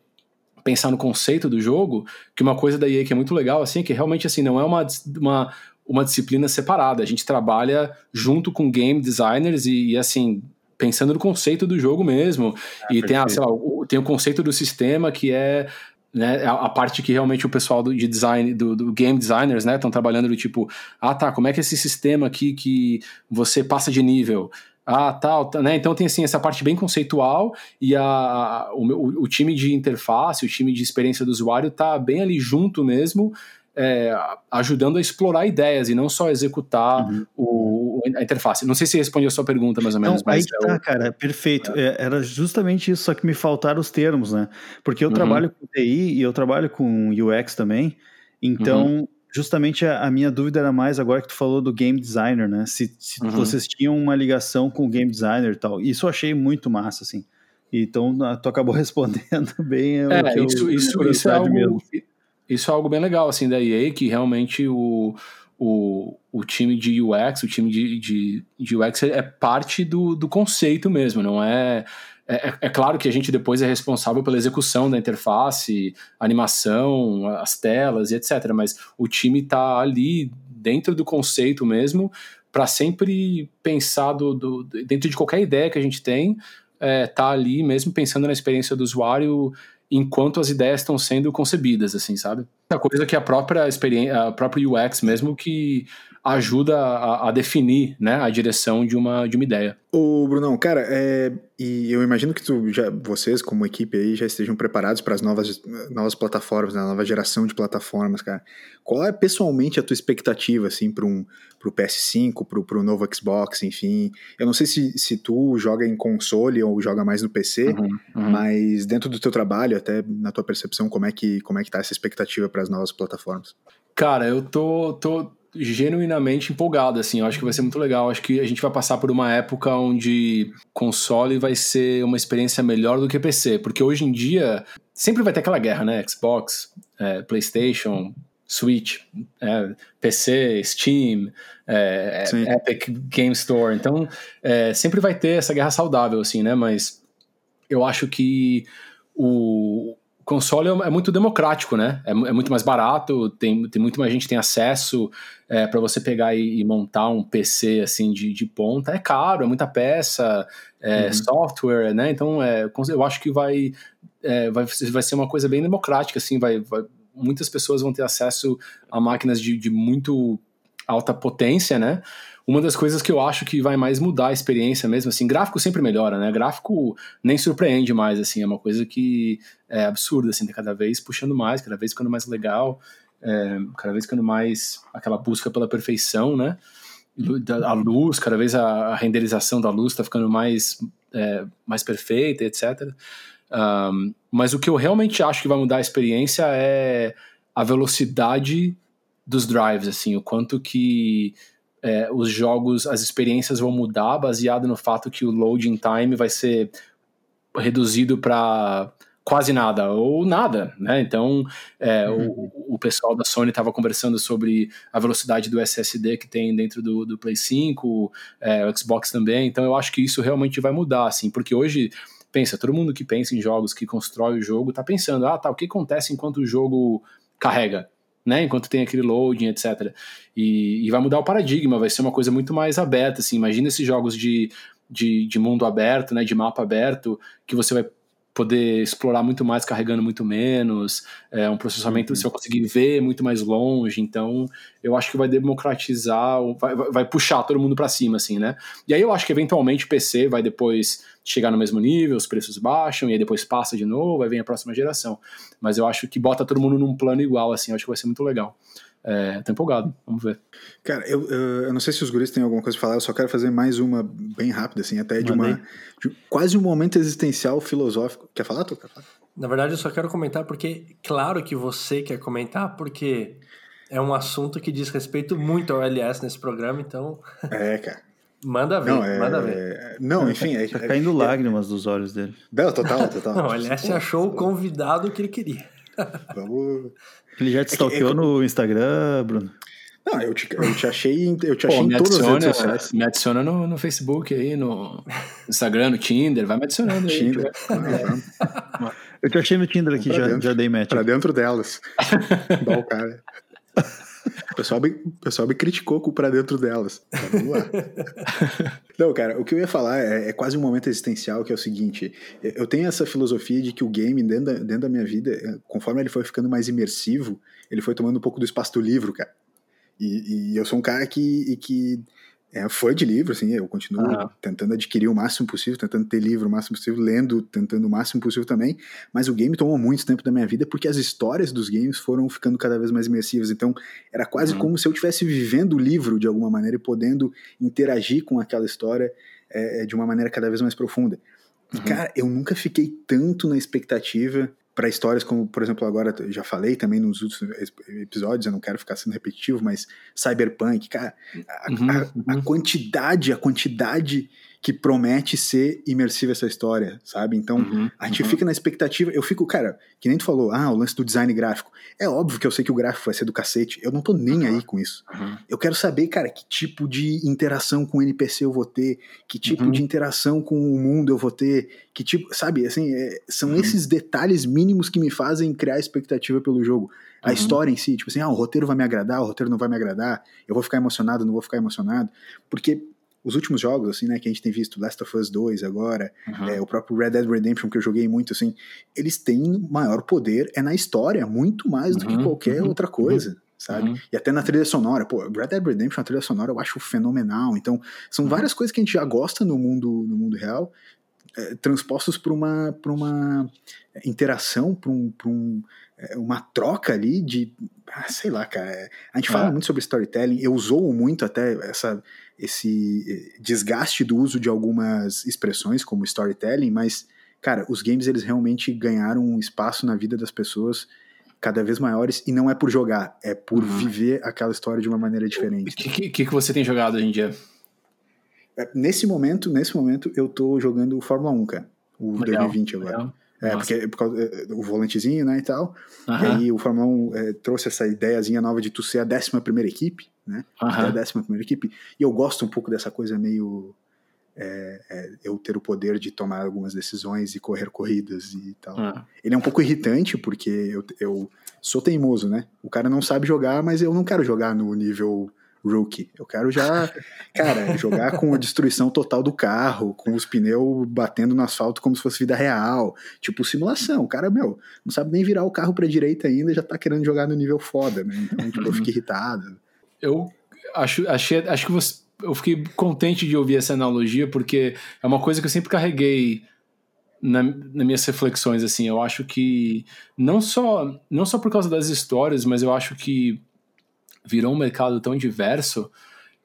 pensar no conceito do jogo, que uma coisa da EA que é muito legal, assim, é que realmente, assim, não é uma, uma, uma disciplina separada. A gente trabalha junto com game designers e, e assim, pensando no conceito do jogo mesmo. É, e tem, a, lá, o, tem o conceito do sistema que é né, a, parte que realmente o pessoal do, de design, do, do game designers, né, estão trabalhando do tipo, ah tá, como é que é esse sistema aqui que você passa de nível? Ah, tal, tá, né? Então tem assim essa parte bem conceitual e a, o, o time de interface, o time de experiência do usuário tá bem ali junto mesmo, é, ajudando a explorar ideias e não só executar uhum. o, a interface. Não sei se responde a sua pergunta, mais ou menos. Não, aí que é tá, o... cara, perfeito. É. Era justamente isso, só que me faltaram os termos, né? Porque eu uhum. trabalho com TI e eu trabalho com UX também, então uhum. justamente a, a, minha dúvida era mais agora que tu falou do game designer, né? Se, se uhum. vocês tinham uma ligação com o game designer e tal. Isso eu achei muito massa, assim. Então, tu acabou respondendo bem. É, isso, isso, isso é algo, mesmo isso é algo bem legal, assim, da EA, que realmente o, o, o time de UX, o time de, de, de UX é parte do, do conceito mesmo, não é, é, é, claro que a gente depois é responsável pela execução da interface, animação, as telas e etc. Mas o time está ali dentro do conceito mesmo, para sempre pensar do, do, dentro de qualquer ideia que a gente tem, é, tá ali mesmo pensando na experiência do usuário enquanto as ideias estão sendo concebidas, assim, sabe? A coisa que a própria experiência, a própria UX mesmo que ajuda a, a, definir né, a direção de uma, de uma ideia. O Brunão, cara, é, e eu imagino que tu já, vocês, como equipe aí, já estejam preparados para as novas, novas plataformas, né, a nova geração de plataformas, cara. Qual é pessoalmente a tua expectativa, assim, para um pro PS5, pro, pro novo Xbox, enfim? Eu não sei se, se tu joga em console ou joga mais no PC, uhum, uhum. mas dentro do teu trabalho, até na tua percepção, como é que, como é que tá essa expectativa para as novas plataformas? Cara, eu tô, tô genuinamente empolgado, assim, eu acho que vai ser muito legal, acho que a gente vai passar por uma época onde console vai ser uma experiência melhor do que PC, porque hoje em dia sempre vai ter aquela guerra, né, Xbox, é, Playstation, Switch, é, PC, Steam, é, Epic Game Store, então é, sempre vai ter essa guerra saudável, assim, né, mas eu acho que o, console é, é muito democrático, né? É, é, muito mais barato, tem, tem muito mais gente tem acesso é, para você pegar e, e, montar um PC assim de, de ponta. É caro, é muita peça, é, uhum. software, né? Então é, eu acho que vai, é, vai, vai ser uma coisa bem democrática, assim, vai, vai muitas pessoas vão ter acesso a máquinas de, de muito alta potência, né? Uma das coisas que eu acho que vai mais mudar a experiência mesmo, assim, gráfico sempre melhora, né? Gráfico nem surpreende mais, assim, é uma coisa que é absurda, assim, tá cada vez puxando mais, cada vez ficando mais legal, é, cada vez ficando mais aquela busca pela perfeição, né? A luz, cada vez a, renderização da luz tá ficando mais, é, mais perfeita, etc. Um, mas o que eu realmente acho que vai mudar a experiência é a velocidade dos drives, assim, o quanto que é, os jogos, as experiências vão mudar baseado no fato que o loading time vai ser reduzido para quase nada ou nada, né? Então, é, uhum. o, o, pessoal da Sony estava conversando sobre a velocidade do SSD que tem dentro do, do Play 5, é, o Xbox também. Então, eu acho que isso realmente vai mudar, assim, porque hoje pensa, todo mundo que pensa em jogos, que constrói o jogo, tá pensando, ah, tá, o que acontece enquanto o jogo carrega? Né? Enquanto tem aquele loading, etc. E, e, vai mudar o paradigma, vai ser uma coisa muito mais aberta, assim. Imagina esses jogos de, de, de mundo aberto, né? De mapa aberto, que você vai poder explorar muito mais carregando muito menos, é um processamento uhum. você vai conseguir ver muito mais longe, então eu acho que vai democratizar, vai, vai puxar todo mundo para cima, assim, né? E aí eu acho que eventualmente o PC vai depois chegar no mesmo nível, os preços baixam, e aí depois passa de novo, aí vem a próxima geração. Mas eu acho que bota todo mundo num plano igual, assim, eu acho que vai ser muito legal. É, tô empolgado, vamos ver. Cara, eu, eu não sei se os guris têm alguma coisa pra falar, eu só quero fazer mais uma bem rápida, assim, até de uma. De quase um momento existencial filosófico. Quer falar, tu? Quer falar? Na verdade, eu só quero comentar porque, claro que você quer comentar, porque é um assunto que diz respeito muito ao LS nesse programa, então. É, cara. Manda ver, não, é... manda ver. Não, enfim. É, tá caindo é... lágrimas dos olhos dele. Não, total, total. Não, o LS achou o convidado que ele queria. Vamos. Ele já te É que- stalkeou é que- no Instagram, Bruno? Não, eu te, eu te achei, eu te achei Pô, em me todas as redes adiciona, me adiciona no, no Facebook aí, no Instagram, no Tinder, vai me adicionando aí. Tinder. Vamos Eu te achei no Tinder aqui, Pra já, dentro. já dei match. Pra dentro delas. Dá o cara. O pessoal, me, o pessoal me criticou com o pra dentro delas. Mas Vamos lá. Não, cara, o que eu ia falar é, é quase um momento existencial, que é o seguinte: eu tenho essa filosofia de que o game, dentro da, dentro da minha vida, eh, conforme ele foi ficando mais imersivo, ele foi tomando um pouco do espaço do livro, cara. E, e eu sou um cara que, e que é fã de livro, assim, eu continuo Aham. tentando adquirir o máximo possível, tentando ter livro o máximo possível, lendo, tentando o máximo possível também, mas o game tomou muito tempo da minha vida porque as histórias dos games foram ficando cada vez mais imersivas, então era quase Uhum. como se eu estivesse vivendo o livro de alguma maneira e podendo interagir com aquela história é, de uma maneira cada vez mais profunda. E, Uhum. cara, eu nunca fiquei tanto na expectativa para histórias como, por exemplo, agora eu já falei também nos outros episódios, eu não quero ficar sendo repetitivo, mas Cyberpunk, cara, a, Uhum, a- uhum. a quantidade, a quantidade que promete ser imersiva essa história, sabe? Então, Uhum, a gente uhum. fica na expectativa, eu fico, cara, que nem tu falou, ah, o lance do design gráfico. É óbvio que eu sei que o gráfico vai ser do cacete, eu não tô nem aí com isso. Uhum. Eu quero saber, cara, que tipo de interação com o NPC eu vou ter, que tipo Uhum. de interação com o mundo eu vou ter, que tipo, sabe, assim, é, são Uhum. esses detalhes mínimos que me fazem criar expectativa pelo jogo. A Uhum. história em si, tipo assim, ah, o roteiro vai me agradar, o roteiro não vai me agradar, eu vou ficar emocionado, não vou ficar emocionado, porque os últimos jogos, assim, né, que a gente tem visto, Last of Us 2 agora, Uhum. é, o próprio Red Dead Redemption, que eu joguei muito, assim, eles têm maior poder, é na história, muito mais do que Uhum, qualquer uhum, outra coisa, sabe? Uhum. E até na trilha sonora, pô, Red Dead Redemption, a trilha sonora eu acho fenomenal, então são Uhum. várias coisas que a gente já gosta no mundo, no mundo real, é, transpostos para uma, pra uma interação, para um, pra um, uma troca ali de, ah, sei lá, cara, é, a gente fala É. muito sobre storytelling, eu zoo muito até essa, esse eh, desgaste do uso de algumas expressões como storytelling, mas, cara, os games eles realmente ganharam um espaço na vida das pessoas cada vez maiores e não é por jogar, é por Uhum. viver aquela história de uma maneira O diferente. que, que, que você tem jogado hoje em dia? É, Nesse momento, nesse momento eu tô jogando o Fórmula 1, cara, o Legal, 2020 agora. legal. É, Nossa. porque por causa, é, o volantezinho, né, e tal. E Aham, aí o Fórmula 1 é, trouxe essa ideiazinha nova de tu ser a 11 primeira equipe, né? Até a aham. décima primeira equipe. E eu gosto um pouco dessa coisa meio. é, é, eu ter o poder de tomar algumas decisões e correr corridas e tal. Ah, Ele é um pouco irritante, porque eu, eu sou teimoso, né? O cara não sabe jogar, mas eu não quero jogar no nível rookie. Eu quero já, cara, jogar com a destruição total do carro, com os pneus batendo no asfalto como se fosse vida real. Tipo simulação. O cara, meu, não sabe nem virar o carro pra direita ainda, já tá querendo jogar no nível foda, né? Então, tipo, eu fico irritado. Eu acho, achei, acho que você, eu fiquei contente de ouvir essa analogia, porque é uma coisa que eu sempre carreguei na, nas minhas reflexões, assim, eu acho que não só, não só por causa das histórias, mas eu acho que virou um mercado tão diverso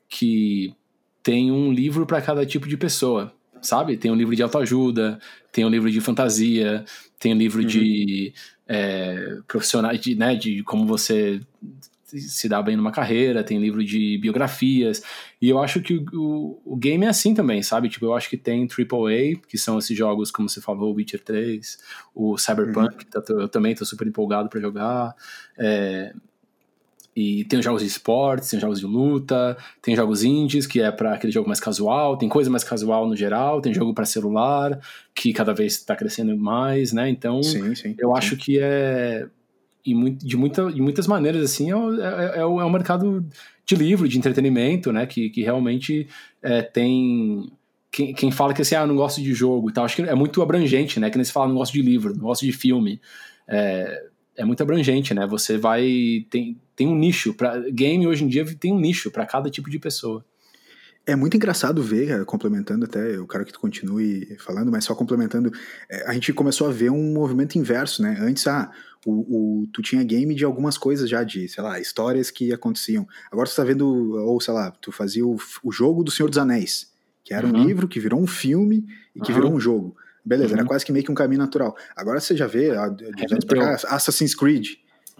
que tem um livro para cada tipo de pessoa, sabe? Tem um livro de autoajuda, tem um livro de fantasia, tem um livro de é, profissionais, de, né, de como você se dá bem numa carreira, tem livro de biografias, e eu acho que o, o, o game é assim também, sabe? Tipo, eu acho que tem AAA, que são esses jogos, como você falou, Witcher 3, o Cyberpunk, que tá- eu também tô super empolgado para jogar, é, e tem os jogos de esportes, tem jogos de luta, tem jogos indies, que é para aquele jogo mais casual, tem coisa mais casual no geral, tem jogo para celular, que cada vez está crescendo mais, né? Então, Sim, sim. eu sim. acho que é. De, muita, de muitas maneiras, assim, é, é, é, o- é um mercado de livro, de entretenimento, né? Que, que realmente é, tem. Quem, quem fala que assim, ah, eu não gosto de jogo e tal, acho que é muito abrangente, né? Que nem se fala, não gosto de livro, não gosto de filme. É, é muito abrangente, né? Você vai. Tem, tem um nicho. Pra, game hoje em dia tem um nicho para cada tipo de pessoa. É muito engraçado ver, cara, complementando até, eu quero que tu continue falando, mas só complementando, é, a gente começou a ver um movimento inverso, né? Antes, ah, o, o- tu tinha game de algumas coisas já, de, sei lá, histórias que aconteciam. Agora tu tá vendo, ou sei lá, tu fazia o, o jogo do Senhor dos Anéis, que era um Uhum. livro que virou um filme e que Uhum. virou um jogo. Beleza, era Uhum. quase que meio que um caminho natural. Agora você já vê, de anos pra cá, Assassin's Creed,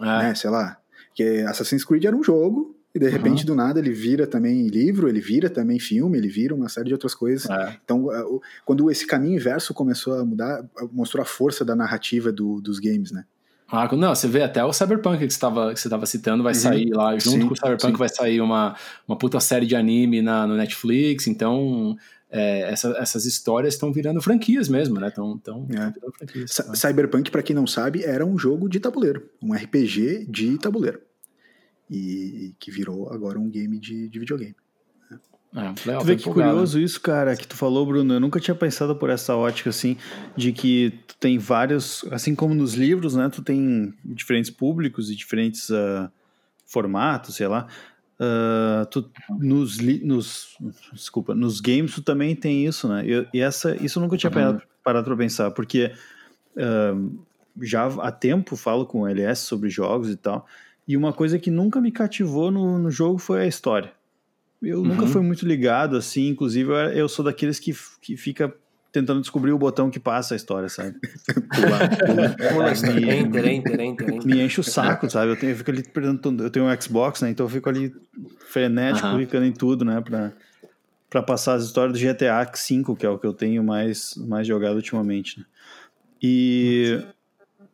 É, né, sei lá. Que Assassin's Creed era um jogo, e de repente, do nada, ele vira também livro, ele vira também filme, ele vira uma série de outras coisas. é. Então, o- quando esse caminho inverso começou a mudar, mostrou a força da narrativa do- dos games, né? Ah, não, você vê até o Cyberpunk que você estava citando, vai uhum. sair lá, junto sim, com o Cyberpunk sim. vai sair uma, uma puta série de anime na, no Netflix, então é, essa, essas histórias estão virando franquias mesmo, né? Tão, tão é. franquias, né? Cyberpunk, para quem não sabe, era um jogo de tabuleiro, um RPG de tabuleiro. E, e que virou agora um game de, de videogame. É, tu vê que curioso isso, cara, que tu falou, Bruno. Eu nunca tinha pensado por essa ótica, assim, de que tu tem vários, assim como nos livros, né? Tu tem diferentes públicos e diferentes uh, formatos, sei lá. Uh, tu, nos, nos, desculpa, nos games tu também tem isso, né? E, e essa, isso eu nunca tinha uhum. parado pra pensar, porque uh, já há tempo falo com o LS sobre jogos e tal, e uma coisa que nunca me cativou no, no jogo foi a história. Eu uhum. nunca fui muito ligado, assim, inclusive eu sou daqueles que, que fica tentando descobrir o botão que passa a história, sabe? pula, pula. me, enter, enter, enter, enter. Me enche o saco, sabe? Eu, tenho, eu fico ali perdendo, eu tenho um Xbox, né? Então eu fico ali frenético, uhum. clicando em tudo, né? Pra, pra passar as histórias do GTA V, que é o que eu tenho mais, mais jogado ultimamente, né? E,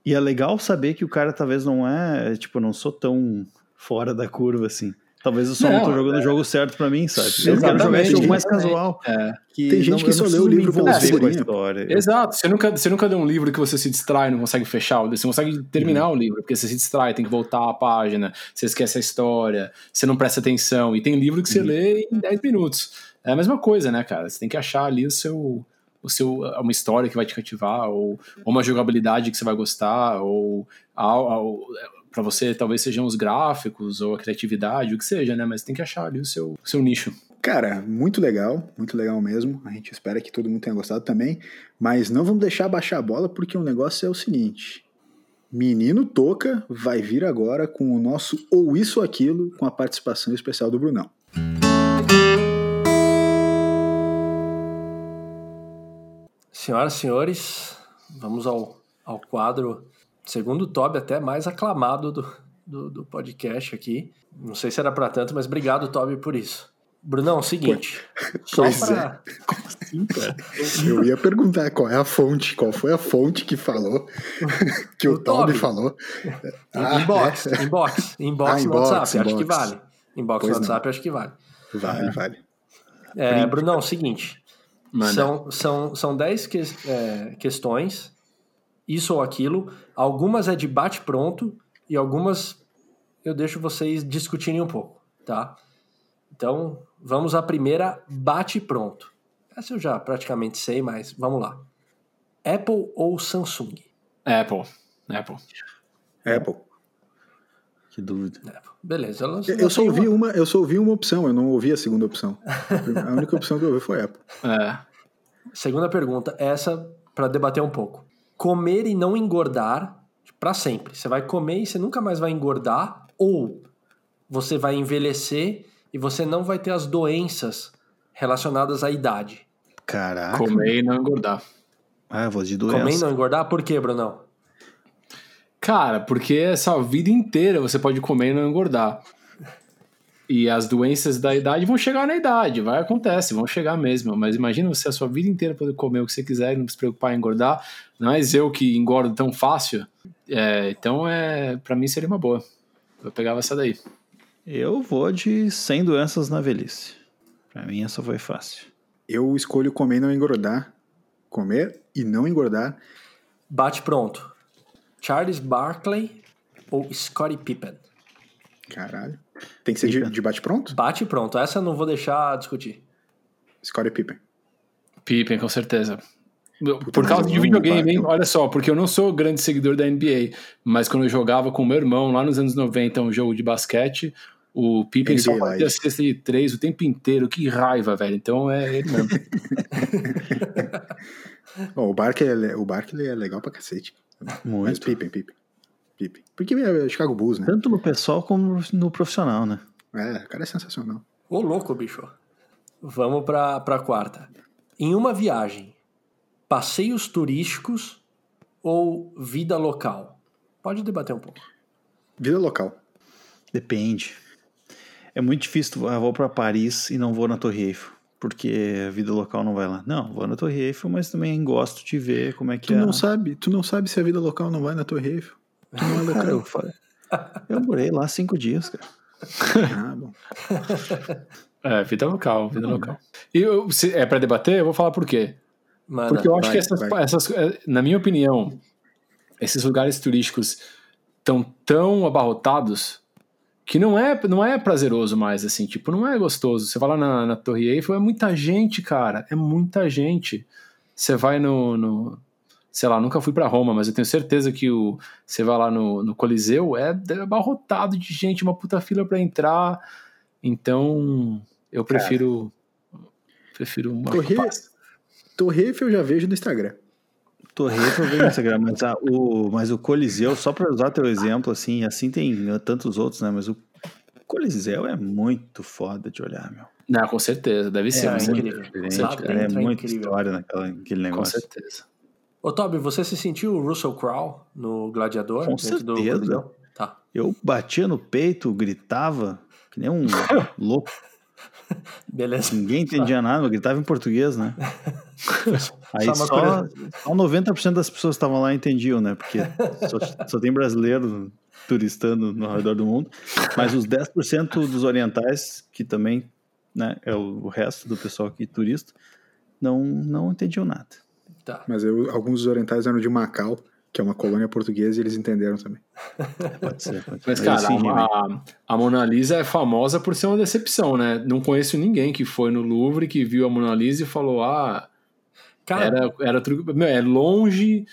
e é legal saber que o cara talvez não é, tipo, não sou tão fora da curva assim. Talvez eu só não, não tô jogando é... o jogo certo pra mim, sabe? Eu quero jogar esse jogo mais casual. É. Que Tem gente não, que só lê o livro é, com a história. Exato. Você nunca, você nunca lê um livro que você se distrai, não consegue fechar, você não consegue terminar uhum. o livro, porque você se distrai, tem que voltar a página, você esquece a história, você não presta atenção. E tem livro que você uhum. lê em 10 minutos. É a mesma coisa, né, cara? Você tem que achar ali o seu o seu, uma história que vai te cativar, ou, ou uma jogabilidade que você vai gostar, ou, ou, para você talvez sejam os gráficos ou a criatividade, o que seja, né? Mas tem que achar ali o seu, o seu nicho. Cara, muito legal, muito legal mesmo. A gente espera que todo mundo tenha gostado também. Mas não vamos deixar baixar a bola, porque o negócio é o seguinte: Menino Toca vai vir agora com o nosso Ou Isso ou Aquilo, com a participação especial do Brunão. Senhoras e senhores, vamos ao, ao quadro segundo o Toby, até mais aclamado do, do, do podcast aqui. Não sei se era para tanto, mas obrigado, Toby, por isso. Brunão, seguinte. Pois só pra... é. Como assim, cara? Eu ia perguntar qual é a fonte, qual foi a fonte que falou, que o, o Toby, Toby falou. Ah, inbox, é. inbox, inbox ah, no inbox, WhatsApp, inbox. acho que vale. Inbox pois no WhatsApp, não. acho que vale. Vale, é. vale. É, Brunão, seguinte. São, são, são dez que, é, questões isso ou aquilo. Algumas é de bate-pronto e algumas eu deixo vocês discutirem um pouco, tá? Então, vamos à primeira bate-pronto. Essa eu já praticamente sei, mas vamos lá. Apple ou Samsung? Apple. Apple. Apple. Que dúvida. Beleza. Eu, eu só ouvi uma... uma, eu só ouvi uma opção, eu não ouvi a segunda opção. a única opção que eu ouvi foi Apple. É. Segunda pergunta, essa para debater um pouco comer e não engordar para sempre. Você vai comer e você nunca mais vai engordar, ou você vai envelhecer e você não vai ter as doenças relacionadas à idade. Caraca. Comer e não engordar. Ah, eu vou de doença. Comer e não engordar? Por quê, Brunão? Cara, porque essa vida inteira você pode comer e não engordar. E as doenças da idade vão chegar na idade, vai acontece, vão chegar mesmo. Mas imagina você a sua vida inteira poder comer o que você quiser e não se preocupar em engordar. Não é eu que engordo tão fácil. É, então, é, para mim seria uma boa. Eu pegava essa daí. Eu vou de 100 doenças na velhice. Para mim essa foi fácil. Eu escolho comer e não engordar. Comer e não engordar. Bate pronto. Charles Barkley ou Scottie Pippen? Caralho. Tem que ser de, de bate-pronto? Bate-pronto. Essa eu não vou deixar discutir. Scottie Pippen. Pippen, com certeza. Puta, Por causa de videogame, hein? Olha só, porque eu não sou grande seguidor da NBA, mas quando eu jogava com meu irmão lá nos anos 90 um jogo de basquete, o Pippen só fazia cesta de três o tempo inteiro. Que raiva, velho. Então é ele mesmo. Bom, o Barkley é, o Barkley é legal pra cacete. Muito. Mas Pippen, Pippen. Pippen. Porque é Chicago Bulls, né? Tanto no pessoal como no profissional, né? É, o cara é sensacional. Ô, louco, bicho. Vamos pra, pra quarta. Em uma viagem, passeios turísticos ou vida local? Pode debater um pouco. Vida local. Depende. É muito difícil, ah, vou para Paris e não vou na Torre Eiffel, porque a vida local não vai lá. Não, vou na Torre Eiffel, mas também gosto de ver como é que tu é. Não sabe, tu não sabe se a vida local não vai na Torre Eiffel. Cara, eu, eu morei lá cinco dias, cara. Ah, bom. É, vida local, vida local. E eu, se é pra debater, eu vou falar por quê. Manda. Porque eu acho vai, que essas, essas, eh, na minha opinião, esses lugares turísticos estão tão abarrotados que não é, não é prazeroso mais, assim, tipo, não é gostoso. Você vai lá na, na Torre Eiffel, é muita gente, cara, é muita gente. Você vai no, no sei lá, nunca fui pra Roma, mas eu tenho certeza que o, você vai lá no, no Coliseu, é abarrotado de gente, uma puta fila pra entrar. Então, eu prefiro prefiro uma Torre- paz. Torre Eiffel eu já vejo no Instagram. Torre Eiffel veio no Instagram, mas, a- o, mas o Coliseu, só para usar teu exemplo, assim, assim tem tantos outros, né? Mas o Coliseu é muito foda de olhar, meu. Não, com certeza, deve ser. É, com é certeza. incrível. Lá cara, é é muita incrível. história naquela, naquele Com negócio. certeza. Ô, Toby, você se sentiu o Russell Crowe no Gladiador? Com certeza. Tá. Eu batia no peito, gritava, que nem um louco. Beleza. Ninguém entendia nada, eu gritava em português, né? Aí Só só, só 90% das pessoas que estavam lá entendiam, né? Porque só, só tem brasileiro turistando no redor do mundo. Mas os 10% dos orientais, que também né, é o, o resto do pessoal aqui turista, não, não entendiam nada. Tá. Mas eu- alguns dos orientais eram de Macau, que é uma colônia portuguesa, e eles entenderam também. Pode ser. Pode ser. Mas, cara, sim, a, a- Mona Lisa é famosa por ser uma decepção, né? Não conheço ninguém que foi no Louvre, que viu a Mona Lisa e falou: ah, Cara, era, era tru- meu, é longe,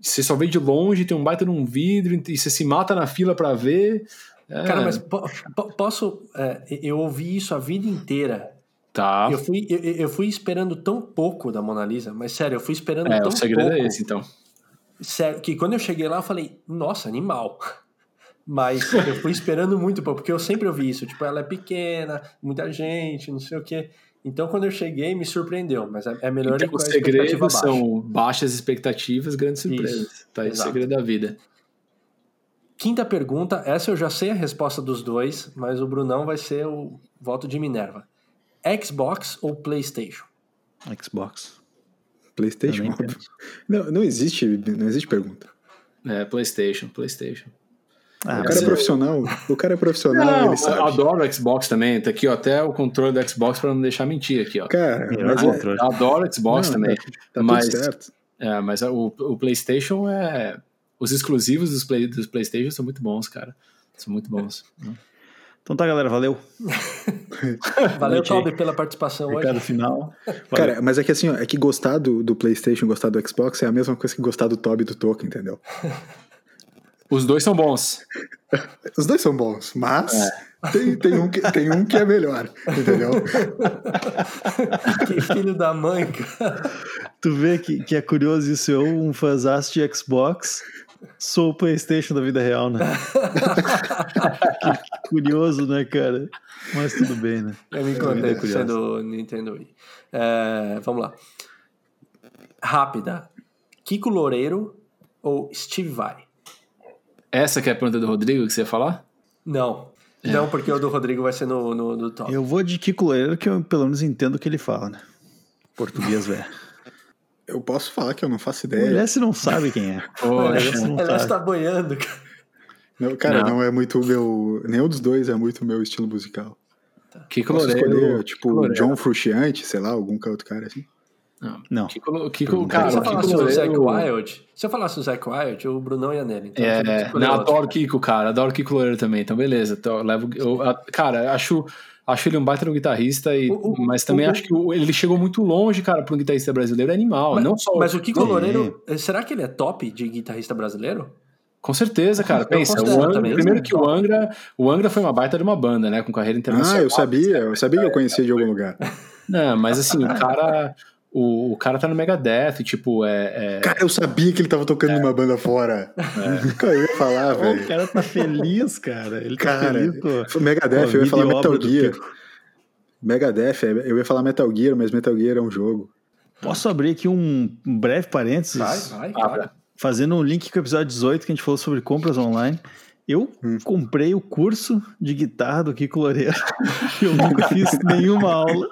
você só vê de longe, tem um baita num vidro, e você se mata na fila pra ver. É, cara, mas po- po- posso. é, eu ouvi isso a vida inteira. Tá. Eu fui, eu, eu fui esperando tão pouco da Mona Lisa, mas sério, eu fui esperando É, tão o segredo pouco. é esse, então. Sério, que quando eu cheguei lá, eu falei, nossa, animal. Mas eu fui esperando muito, pô, porque eu sempre ouvi isso. Tipo, ela é pequena, muita gente, não sei o quê. Então, quando eu cheguei, me surpreendeu. Mas é é melhor Então, os segredos são baixas expectativas, grandes surpresas. Tá aí o segredo da vida. Quinta pergunta, essa eu já sei a resposta dos dois, mas o Brunão vai ser o voto de Minerva. Xbox ou PlayStation? Xbox. PlayStation? Não, não existe, não existe pergunta. É, PlayStation, PlayStation. Ah, O cara é eu- profissional, o cara é profissional, Não, ele eu sabe. adoro o Xbox também. Tá aqui, ó, até o controle do Xbox pra não deixar mentir aqui, ó. Cara, Eu mas é. Adoro o Xbox Não, também. tá, tá mas, tudo certo. é, mas o, o PlayStation é. Os exclusivos dos, play, dos PlayStation são muito bons, cara. São muito bons. Então tá, galera, valeu. Valeu. Toby, pela participação hoje. Recado final. Valeu. Cara, mas é que assim, ó, é que gostar do, do PlayStation e gostar do Xbox é a mesma coisa que gostar do Toby e do Token, entendeu? Os dois são bons. Os dois são bons, mas É. tem, tem, um que, tem um que é melhor, entendeu? Que filho da mãe, cara. Tu vê que, que é curioso isso, eu, um fãzaço de Xbox, sou o Playstation da vida real, né? que, que curioso, né, cara? Mas tudo bem, né? Eu me É encontrei muito curioso. sendo Nintendo Wii. É, vamos lá. Rápida. Kiko Loureiro ou Steve Vai? Essa que é a pergunta do Rodrigo que você ia falar? Não. É. Não, porque o do Rodrigo vai ser no, no, no top. Eu vou de Kiko Loureiro, que eu pelo menos entendo o que ele fala, né? Português, velho. Eu posso falar que eu não faço O ideia. Elias não sabe quem é. Poxa. Não Ela sabe. está boiando, cara. Não, cara, Não. não. é muito o meu. Nenhum dos dois é muito o meu estilo musical. Kiko Posso Loureiro. escolher, tipo. John Frusciante, sei lá, algum outro cara assim. Não. Não. Kiko, cara, se eu o falasse o Zac. Wild, se eu falasse o Zac Wild, o Brunão ia nele. Então eu que É, escolher não, adoro o Kiko, cara. Adoro o Kiko Loureiro também. Então, beleza. Então, eu levo, eu, a- cara, acho, acho ele um baita no guitarrista, e, O- o- mas também o- acho que o- ele chegou muito longe, cara, para um guitarrista brasileiro. É animal. Mas, não só, mas o Kiko. Loureiro, será que ele é top de guitarrista brasileiro? Com certeza, cara. Eu Pensa, o Angra, também. primeiro que o Angra, o Angra foi uma baita de uma banda, né? Com carreira internacional. Ah, eu sabia, eu sabia que eu conhecia de algum lugar. Não, mas assim, o cara. O, o cara tá no Megadeth, tipo, é. é- Cara, eu sabia que ele tava tocando numa banda fora. Cara, eu ia falar, velho. o cara tá feliz, cara. Ele tá Cara, feliz, pô. Megadeth, eu ia falar Metal Gear. Megadeth, é, eu ia falar Metal Gear, mas Metal Gear é um jogo. Posso abrir aqui um breve parênteses? Vai, vai. Fazendo um link com o episódio 18 que a gente falou sobre compras online. Eu comprei o curso de guitarra do Kiko Loureiro. Eu nunca fiz nenhuma aula.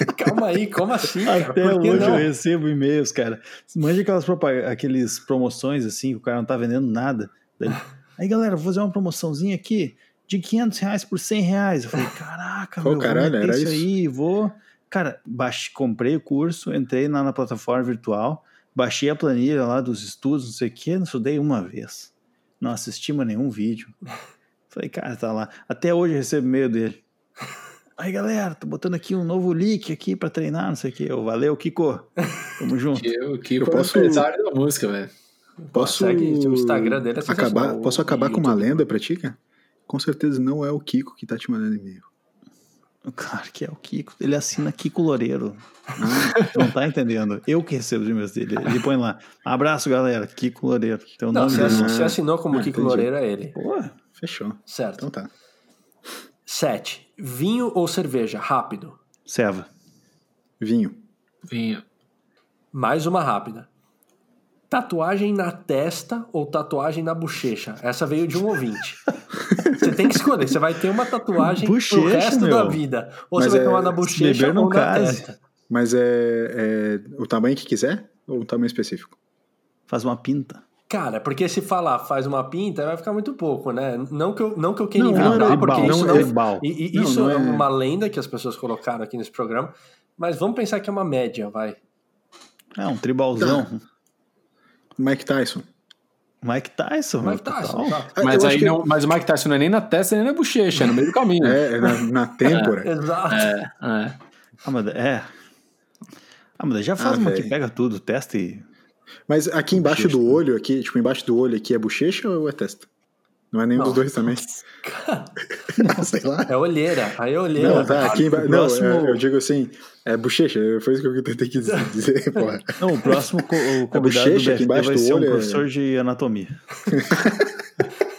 Calma aí, como assim, cara? Até hoje não? eu recebo e-mails, cara. Mande aquelas aqueles promoções assim, que o cara não tá vendendo nada. Daí, Aí, galera, vou fazer uma promoçãozinha aqui de 500 reais por 100 reais. Eu falei, caraca, Pô, meu, caralho, vou era isso isso? aí, vou... Cara, baixei, comprei o curso, entrei lá na plataforma virtual, baixei a planilha lá dos estudos, não sei o quê, não estudei uma vez. Não assisti mais nenhum vídeo. Falei, cara, tá lá. Até hoje eu recebo e-mail dele. Aí, galera, tô botando aqui um novo link aqui pra treinar, não sei o quê. Eu, valeu, Kiko. Tamo junto. Que, o que Eu posso- o empresário da música, velho. Posso. segue o Instagram dele é acabar, posso acabar com uma lenda pra ti, cara? Com certeza não é o Kiko que tá te mandando e-mail. Claro que é o Kiko. Ele assina Kiko Loureiro. Tu não tá entendendo? Eu que recebo os e-mails dele. Ele põe lá. Abraço, galera. Kiko Loureiro. Tem o Não, nome Ah, se assinou como ah, Kiko entendi. Loureiro, é ele. Pô, Fechou. Certo. Então tá. 7. Vinho ou cerveja? Rápido. Seva. Vinho. Vinho. Mais uma rápida. Tatuagem na testa ou tatuagem na bochecha? Essa veio de um ouvinte. Você tem que escolher. Você vai ter uma tatuagem pro Bochecha, resto meu. da vida. Ou Mas você vai é- ter uma na bochecha ou na case. testa. Mas é, é o tamanho que quiser ou um tamanho específico? Faz uma pinta. Cara, porque se falar faz uma pinta, vai ficar muito pouco, né? Não que eu, não que eu queira Não, inventar, não, porque não, isso não não, é e- e Não, isso não é é- uma lenda que as pessoas colocaram aqui nesse programa. Mas vamos pensar que é uma média, vai. É, um tribalzão. Mike Tyson. Mike Tyson. Mike. Tyson, tá? Mas, aí que- não, mas o Mike Tyson não é nem na testa nem na bochecha, é no meio do caminho. É, é na, na têmpora. Exato. É, é. Ah, mas é. Ah, mas já faz Ah, uma velho. que pega tudo, testa e. Mas aqui embaixo Bochecha. do olho, aqui, tipo, embaixo do olho aqui é bochecha ou é testa? Não é nenhum Não. dos dois também? Não, sei lá. É olheira. Aí é olheira. Não, tá, aqui embaixo. o Não, próximo- é- eu digo assim, é bochecha, foi isso que eu tentei dizer, dizer, porra. Não, o próximo co- o convidado do bochecha aqui BFT embaixo vai do ser um olho é- professor de anatomia.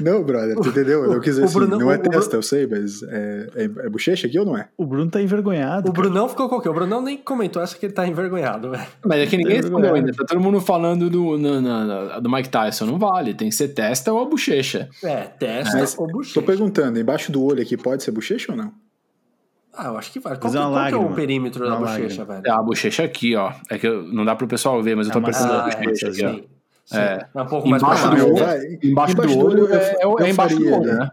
Não, brother, tu entendeu? Eu quis dizer assim, Brunão- não é testa, eu sei, mas é, é, é bochecha aqui ou não é? O Bruno tá envergonhado. O Brunão ficou qualquer. O Brunão nem comentou essa que ele tá envergonhado, velho. Mas é que ninguém respondeu ainda. Tá todo mundo falando do, na- na- do Mike Tyson. Não vale. Tem que ser testa ou a bochecha. É, testa Mas ou Tô bochecha. perguntando, embaixo do olho aqui pode ser bochecha ou não? Ah, eu acho que vale. Qual, que- uma qual que é o perímetro da Uma bochecha, lágrima. velho? É a bochecha aqui, ó. É que eu- não dá pro pessoal ver, mas eu tô É uma- pensando Ah, na é, bochecha aqui, ó. É. É um pouco mais Embaixo do eu olho. vai- Embaixo, do olho eu- é, é, eu é embaixo do faria olho, né?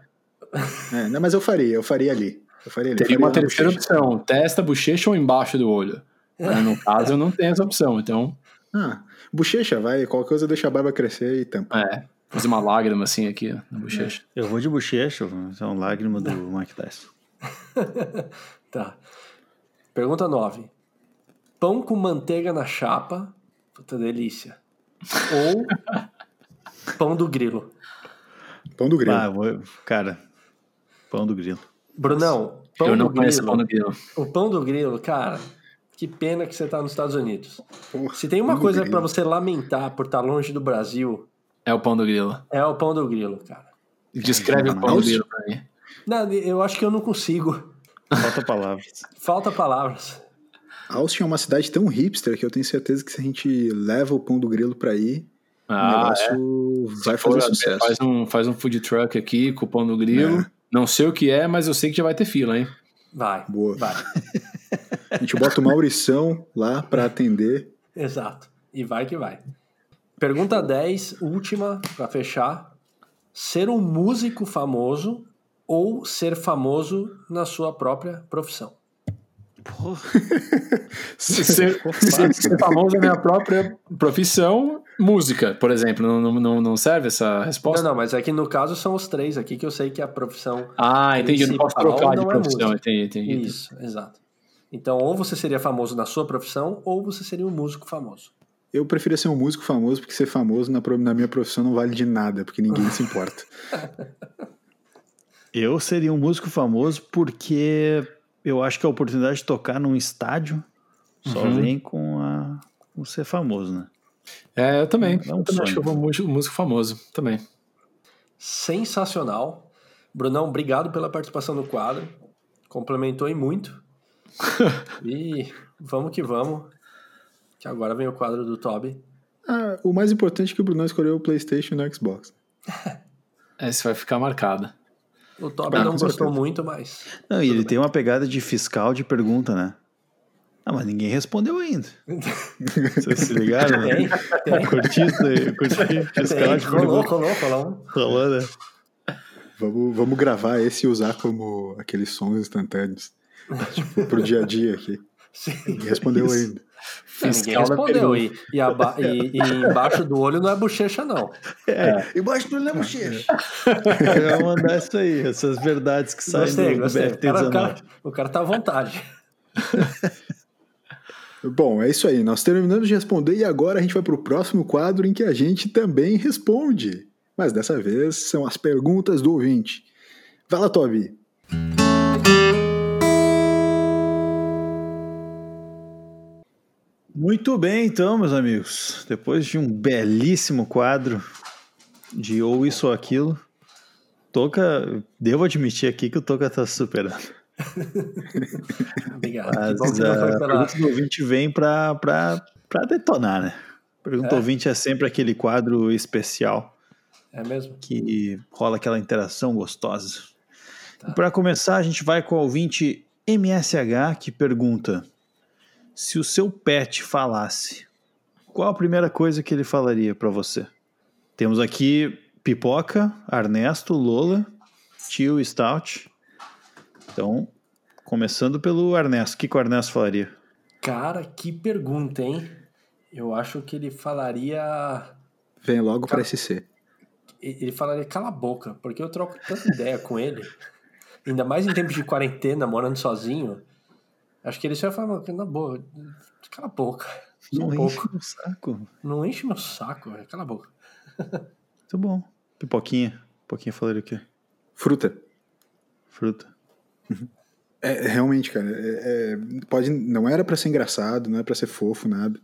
É, não, mas eu faria, eu faria ali. Eu faria ali. eu Teria faria uma terceira bochecha. opção. Testa, bochecha ou embaixo do olho. Mas No caso, eu não tenho essa opção. Então, Ah, bochecha, vai, qualquer coisa deixa a barba crescer e tampa. é. Fazer uma lágrima assim aqui na bochecha. Eu vou de bochecha, são lágrimas do Mike Tyson. Tá. Pergunta 9. Pão com manteiga na chapa. Puta delícia. Ou pão do grilo. Pão do grilo. Ah, vou- cara, pão do grilo. Brunão, pão eu não do conheço grilo. pão do grilo. O pão do grilo, cara, que pena que você tá nos Estados Unidos. Porra, Se tem uma coisa pra você lamentar por estar longe do Brasil, É o pão do grilo. é o pão do grilo, cara. Descreve o pão do grilo pra mim. Não, eu acho que eu não consigo. Falta palavras. Falta palavras. Austin é uma cidade tão hipster que eu tenho certeza que se a gente leva o pão do grilo pra aí, o Ah, negócio vai Se fazer for, sucesso. Faz um, faz um food truck aqui com o pão do grilo. É. Não sei o que é, mas eu sei que já vai ter fila, hein? Vai. Boa. Vai. A gente bota o Maurição lá pra atender. Exato. E vai que vai. Pergunta 10, última, pra fechar. Ser um músico famoso ou ser famoso na sua própria profissão? Porra. Se ser, se ser famoso na minha própria profissão, música, por exemplo, não, não- não, serve essa resposta? Não, não, mas aqui no caso são os três aqui que eu sei que a profissão. Ah, entendi. Eu não posso trocar de não é profissão. música. entendi, entendi. Isso, exato. Então, ou você seria famoso na sua profissão, ou você seria um músico famoso. Eu preferia ser um músico famoso, porque ser famoso na, na minha profissão não vale de nada, porque ninguém se importa. Eu seria um músico famoso porque eu acho que a oportunidade de tocar num estádio só Uhum. vem com, a, com ser famoso, né? É, eu também. É um eu também acho que eu sonho. vou músico, músico famoso também. Sensacional. Brunão, obrigado pela participação no quadro. Complementou e muito. e vamos que vamos. Que agora vem o quadro do Toby. Ah, o mais importante é que o Bruno escolheu o PlayStation e o Xbox. Esse vai ficar marcado. O Toby Ah, não gostou certeza. muito, mas. Não, e ele tem uma pegada de fiscal de pergunta, né? Ah, mas ninguém respondeu ainda. Vocês se ligaram? né? Tem, tem. Curti isso aí, curti fiscal tem. de Rolou, pergunta. rolou, rolou. Rolou, né? Vamos, vamos gravar esse e usar como aqueles sons instantâneos. tipo, pro dia a dia aqui. Sim. Ninguém respondeu Isso. ainda. Ninguém Fiscal da respondeu. E, e, aba- e- e embaixo do olho não é bochecha, não. É, embaixo do lembro bochecha. Eu vou mandar isso aí, essas verdades que saem Gostei, do, gostei. O cara, o, 19. cara, o cara tá à vontade. Bom, é isso aí. Nós terminamos de responder e agora a gente vai pro próximo quadro em que a gente também responde. Mas dessa vez são as perguntas do ouvinte. Vai lá, Toby. Muito bem, então, meus amigos. Depois de um belíssimo quadro de ou isso ou aquilo, Toca, devo admitir aqui que o Toca tá superando. Obrigado. Mas a pela... pergunta do ouvinte vem pra, pra detonar, né? Pergunta É? ouvinte é sempre aquele quadro especial É mesmo? que rola aquela interação gostosa. Tá. Para começar, a gente vai com o ouvinte MSH que pergunta: se o seu pet falasse, qual a primeira coisa que ele falaria para você? Temos aqui Pipoca, Ernesto, Lola, Tio Stout. Então, começando pelo Ernesto, o que, que o Ernesto falaria? Cara, que pergunta, hein? Eu acho que ele falaria. Vem logo para SC. Ele falaria cala a boca, porque eu troco tanta ideia com ele. Ainda mais em tempos de quarentena, morando sozinho. Acho que ele só ia falar, "Mano, na boa, cala a boca. Não um enche pouco. o saco. Não enche meu saco, velho. Cala a boca. Muito bom. Pipoquinha. Pipoquinha falaria o quê? Fruta. Fruta. É, realmente, cara, é- é- pode, não era pra ser engraçado, não é pra ser fofo, nada.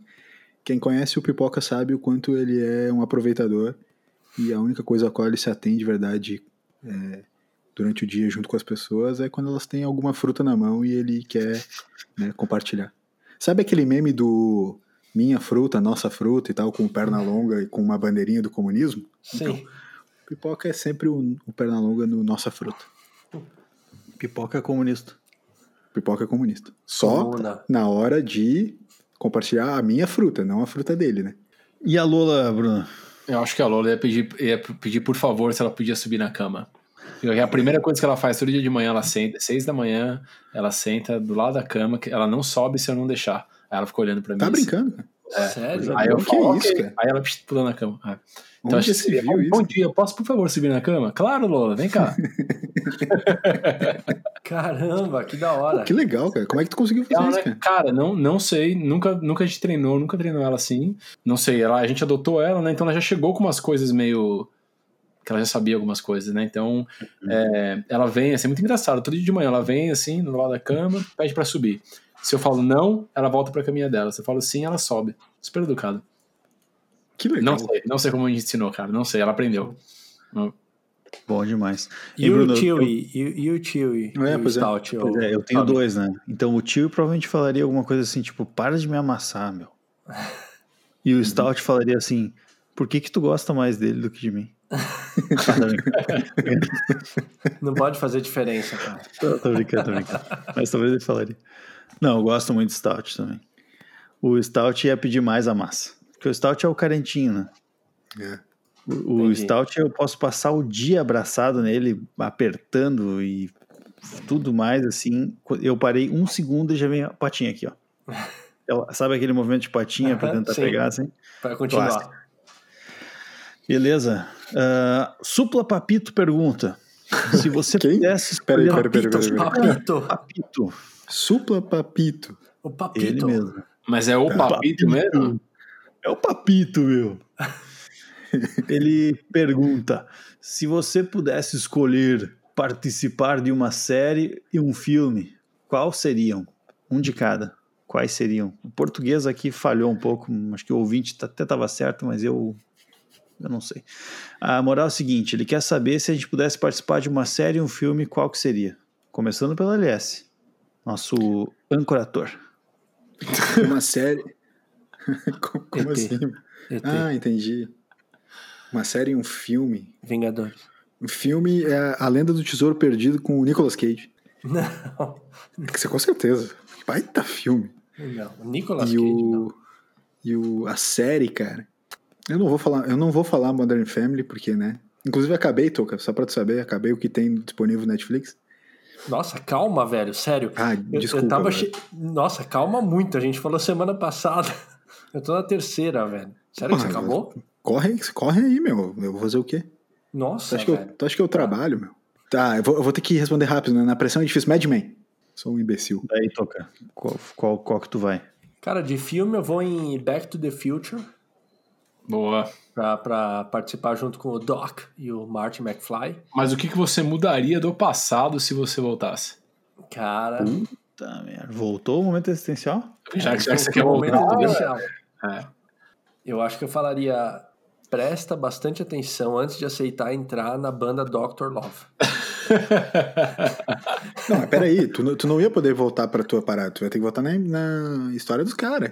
Quem conhece o Pipoca sabe o quanto ele é um aproveitador e a única coisa a qual ele se atende de verdade é, durante o dia junto com as pessoas é quando elas têm alguma fruta na mão e ele quer né, compartilhar. Sabe aquele meme do minha fruta, nossa fruta e tal, com perna longa e com uma bandeirinha do comunismo? Sim. Pipoca é sempre o, o perna longa no nossa fruta. Pipoca comunista. Pipoca é comunista. Só Comuna. na hora de compartilhar a minha fruta, não a fruta dele, né? E a Lola, Bruno? Eu acho que a Lola ia pedir, ia pedir por favor se ela podia subir na cama. Porque a primeira coisa que ela faz todo dia de manhã, ela senta, seis da manhã, ela senta do lado da cama, que ela não sobe se eu não deixar. Aí ela fica olhando pra mim. Tá assim. brincando, cara. Sério? Aí eu Que falo, isso, cara? Aí ela psh, pula na cama. Ah. Então acho que seria, viu bom, isso? bom dia, posso por favor subir na cama? Claro, Lola, vem cá. Caramba, que da hora. Pô, que legal, cara. Como é que tu conseguiu fazer Ela, isso, cara? cara, não, não sei, nunca, nunca a gente treinou, nunca treinou ela assim. Não sei, ela, a gente adotou ela, né? Então ela já chegou com umas coisas meio. Que ela já sabia algumas coisas, né? Então é, ela vem, assim, é muito engraçado. Todo dia de manhã ela vem assim, no lado da cama, pede pra subir. Se eu falo não, ela volta pra caminha dela. Se eu falo sim, ela sobe. Super educada. Que legal. Não sei, não sei como a gente ensinou, cara. Não sei, ela aprendeu. Bom demais. E, E, Bruno, o Chewie? E, e o Chewie? É, e o pois é. Stout? Pois o- é, eu tenho Toby? dois, né? Então o tio provavelmente falaria alguma coisa assim, tipo, para de me amassar, meu. E o Stout falaria assim, por que que tu gosta mais dele do que de mim? Não pode fazer diferença, cara. tô, tô brincando, tô brincando. Mas talvez ele falaria. Não, eu gosto muito do Stout também. O Stout ia pedir mais a massa. Porque o Stout é o carentinho, né? É. O, o. Stout eu posso passar o dia abraçado nele, apertando e tudo mais, assim. Eu parei um segundo e já vem a patinha aqui, ó. Ela- sabe aquele movimento de patinha pra Aham, tentar sim. pegar, assim? Para continuar. Clássico. Beleza. Ah, Supla Papito pergunta: se você Quem? pudesse escolher peraí, peraí, peraí, peraí. Papito. Papito, Supla Papito. O ele Papito. mesmo. Mas é o papito mesmo? É o Papito, meu. Ele pergunta: se você pudesse escolher participar de uma série e um filme, qual seriam? Um de cada. Quais seriam? O português aqui falhou um pouco, acho que o ouvinte até estava certo, mas eu, eu não sei. A moral é o seguinte: ele quer saber se a gente pudesse participar de uma série e um filme, qual que seria? Começando pelo LS, nosso ancorator. Uma série. como assim? ET. Ah, entendi. Uma série e um filme. Vingadores. O filme é A Lenda do Tesouro Perdido com o Nicolas Cage. Não, você com certeza. Baita filme. não. Nicolas E Cage, o, não. e o a série, cara. Eu não vou falar, eu não vou falar Modern Family porque, né? Inclusive acabei, Toca, só pra tu saber, acabei o que tem disponível no Netflix. Nossa, calma, velho, sério. Ah, Eu- desculpa. eu tava velho. che... Nossa, calma muito. A gente falou semana passada. Eu tô na terceira, velho. Sério que você acabou? Corre, corre aí, meu. Eu vou fazer o quê? Tu Nossa, acha, que eu, velho. tu acha que eu trabalho, meu? Tá, eu vou, eu vou ter que responder rápido, né? Na pressão é difícil. Mad Men. Sou um imbecil. Daí, Toca. Qual, qual, qual que tu vai? Cara, de filme eu vou em Back to the Future Boa. pra, pra participar junto com o Doc e o Martin McFly. Mas o que, que você mudaria do passado se você voltasse? Cara, Tá, merda. Voltou o momento existencial? Já, que- já que você quer é o momento voltar. especial. É. Eu acho que eu falaria. Presta bastante atenção antes de aceitar entrar na banda Dr. Love. Não, mas peraí, tu, não- tu não ia poder voltar pra tua parada, tu ia ter que voltar na, na história dos caras.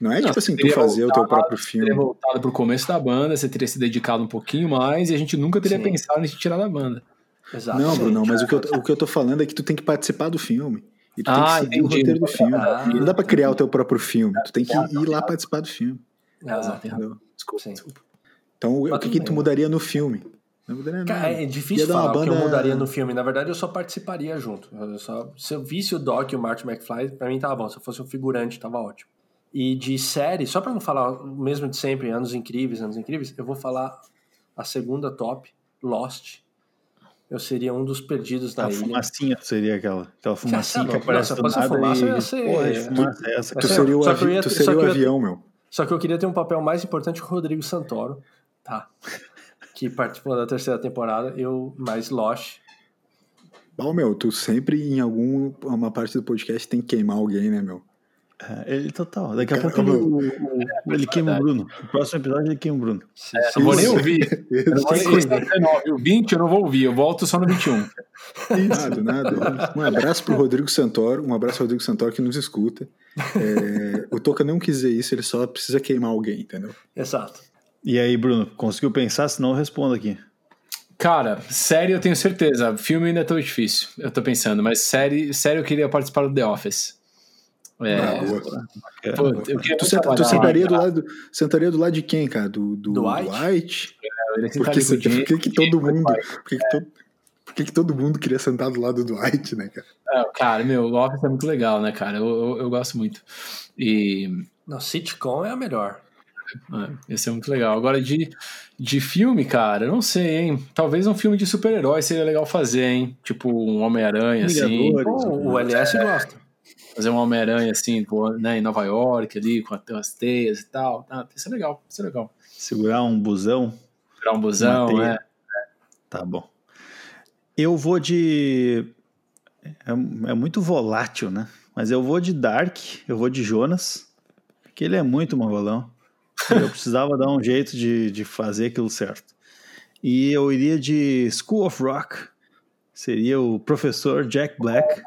Não é Não, tipo assim, você tu teria fazer o teu voltado, próprio Teria filme. voltado pro começo da banda, você teria se dedicado um pouquinho mais e a gente nunca teria Sim. pensado em te tirar da banda. Exatamente. Não, Bruno, mas o que, eu, o que eu tô falando é que tu tem que participar do filme. E tu Ah, tem que seguir entendi. o roteiro do filme. Ah, não dá pra criar o teu próprio filme. Tu tem que ir lá participar do filme. Ah, Entendeu? Desculpa. sim. Então, o, Mas o que, que tu mudaria no filme? Não mudaria nada. Cara, é difícil falar o que eu mudaria no filme. Na verdade, eu só participaria junto. Eu só- se eu visse o Doc e o Martin McFly, pra mim tava bom. Se eu fosse um figurante, tava ótimo. E de série, só pra não falar o mesmo de sempre, Anos Incríveis, Anos Incríveis, eu vou falar a segunda top, Lost. Eu seria um dos perdidos da A ilha. fumacinha seria aquela. Aquela fumacinha que aparece do a nada fumaça, e... ia ser- Porra, de fumaça é essa, Tu seria o, avi- ia- tu seria o ia- avião, meu. Só que eu queria ter um papel mais importante que o Rodrigo Santoro, tá? Que participou da terceira temporada. Eu, mais Lost. Bom, meu, tu sempre em alguma parte do podcast tem que queimar alguém, né, meu? É, Ele total. Daqui a pouco ele, o- o- ele queima o Bruno. No próximo episódio ele queima o Bruno. Se- Eu não vou nem você- ouvir. Eu não vou nem ouvir. 19, o 20 eu não vou ouvir, eu volto só no 21. Nada, nada. Um abraço pro Rodrigo Santoro, um abraço ao Rodrigo Santoro que nos escuta. É, o Toca não quis dizer isso, ele só precisa queimar alguém, entendeu? Exato. E aí, Bruno, conseguiu pensar? Senão eu respondo aqui. Cara, série eu tenho certeza. Filme ainda é tão difícil, eu tô pensando. Mas série, série eu queria participar do The Office. É, Ah, boa. pô, eu queria Tu, senta- tu sentaria, do lado, sentaria do lado de quem, cara? Do, do, Do White? White? eu ia sentar Por que, por que, que todo mundo. Por que, que, todo, por que, que todo mundo queria sentar do lado do White, né, cara? É, cara, meu, o Office é muito legal, né, cara? Eu, eu, eu gosto muito. E Não, sitcom é a melhor. É, esse é muito legal. Agora, de, de filme, cara, eu não sei, hein? Talvez um filme de super-herói seria legal fazer, hein? Tipo um Homem-Aranha, assim. O LS gosta. Fazer um Homem-Aranha, assim, né, em Nova York, ali, com as teias e tal. Ah, isso é legal, isso é legal. Segurar um busão. Tirar um busão, né? Tá bom. Eu vou de. É, é muito volátil, né? Mas eu vou de Dark, eu vou de Jonas, que ele é muito mangolão. Eu precisava dar um jeito de, de fazer aquilo certo. E eu iria de School of Rock, seria o professor Jack Black.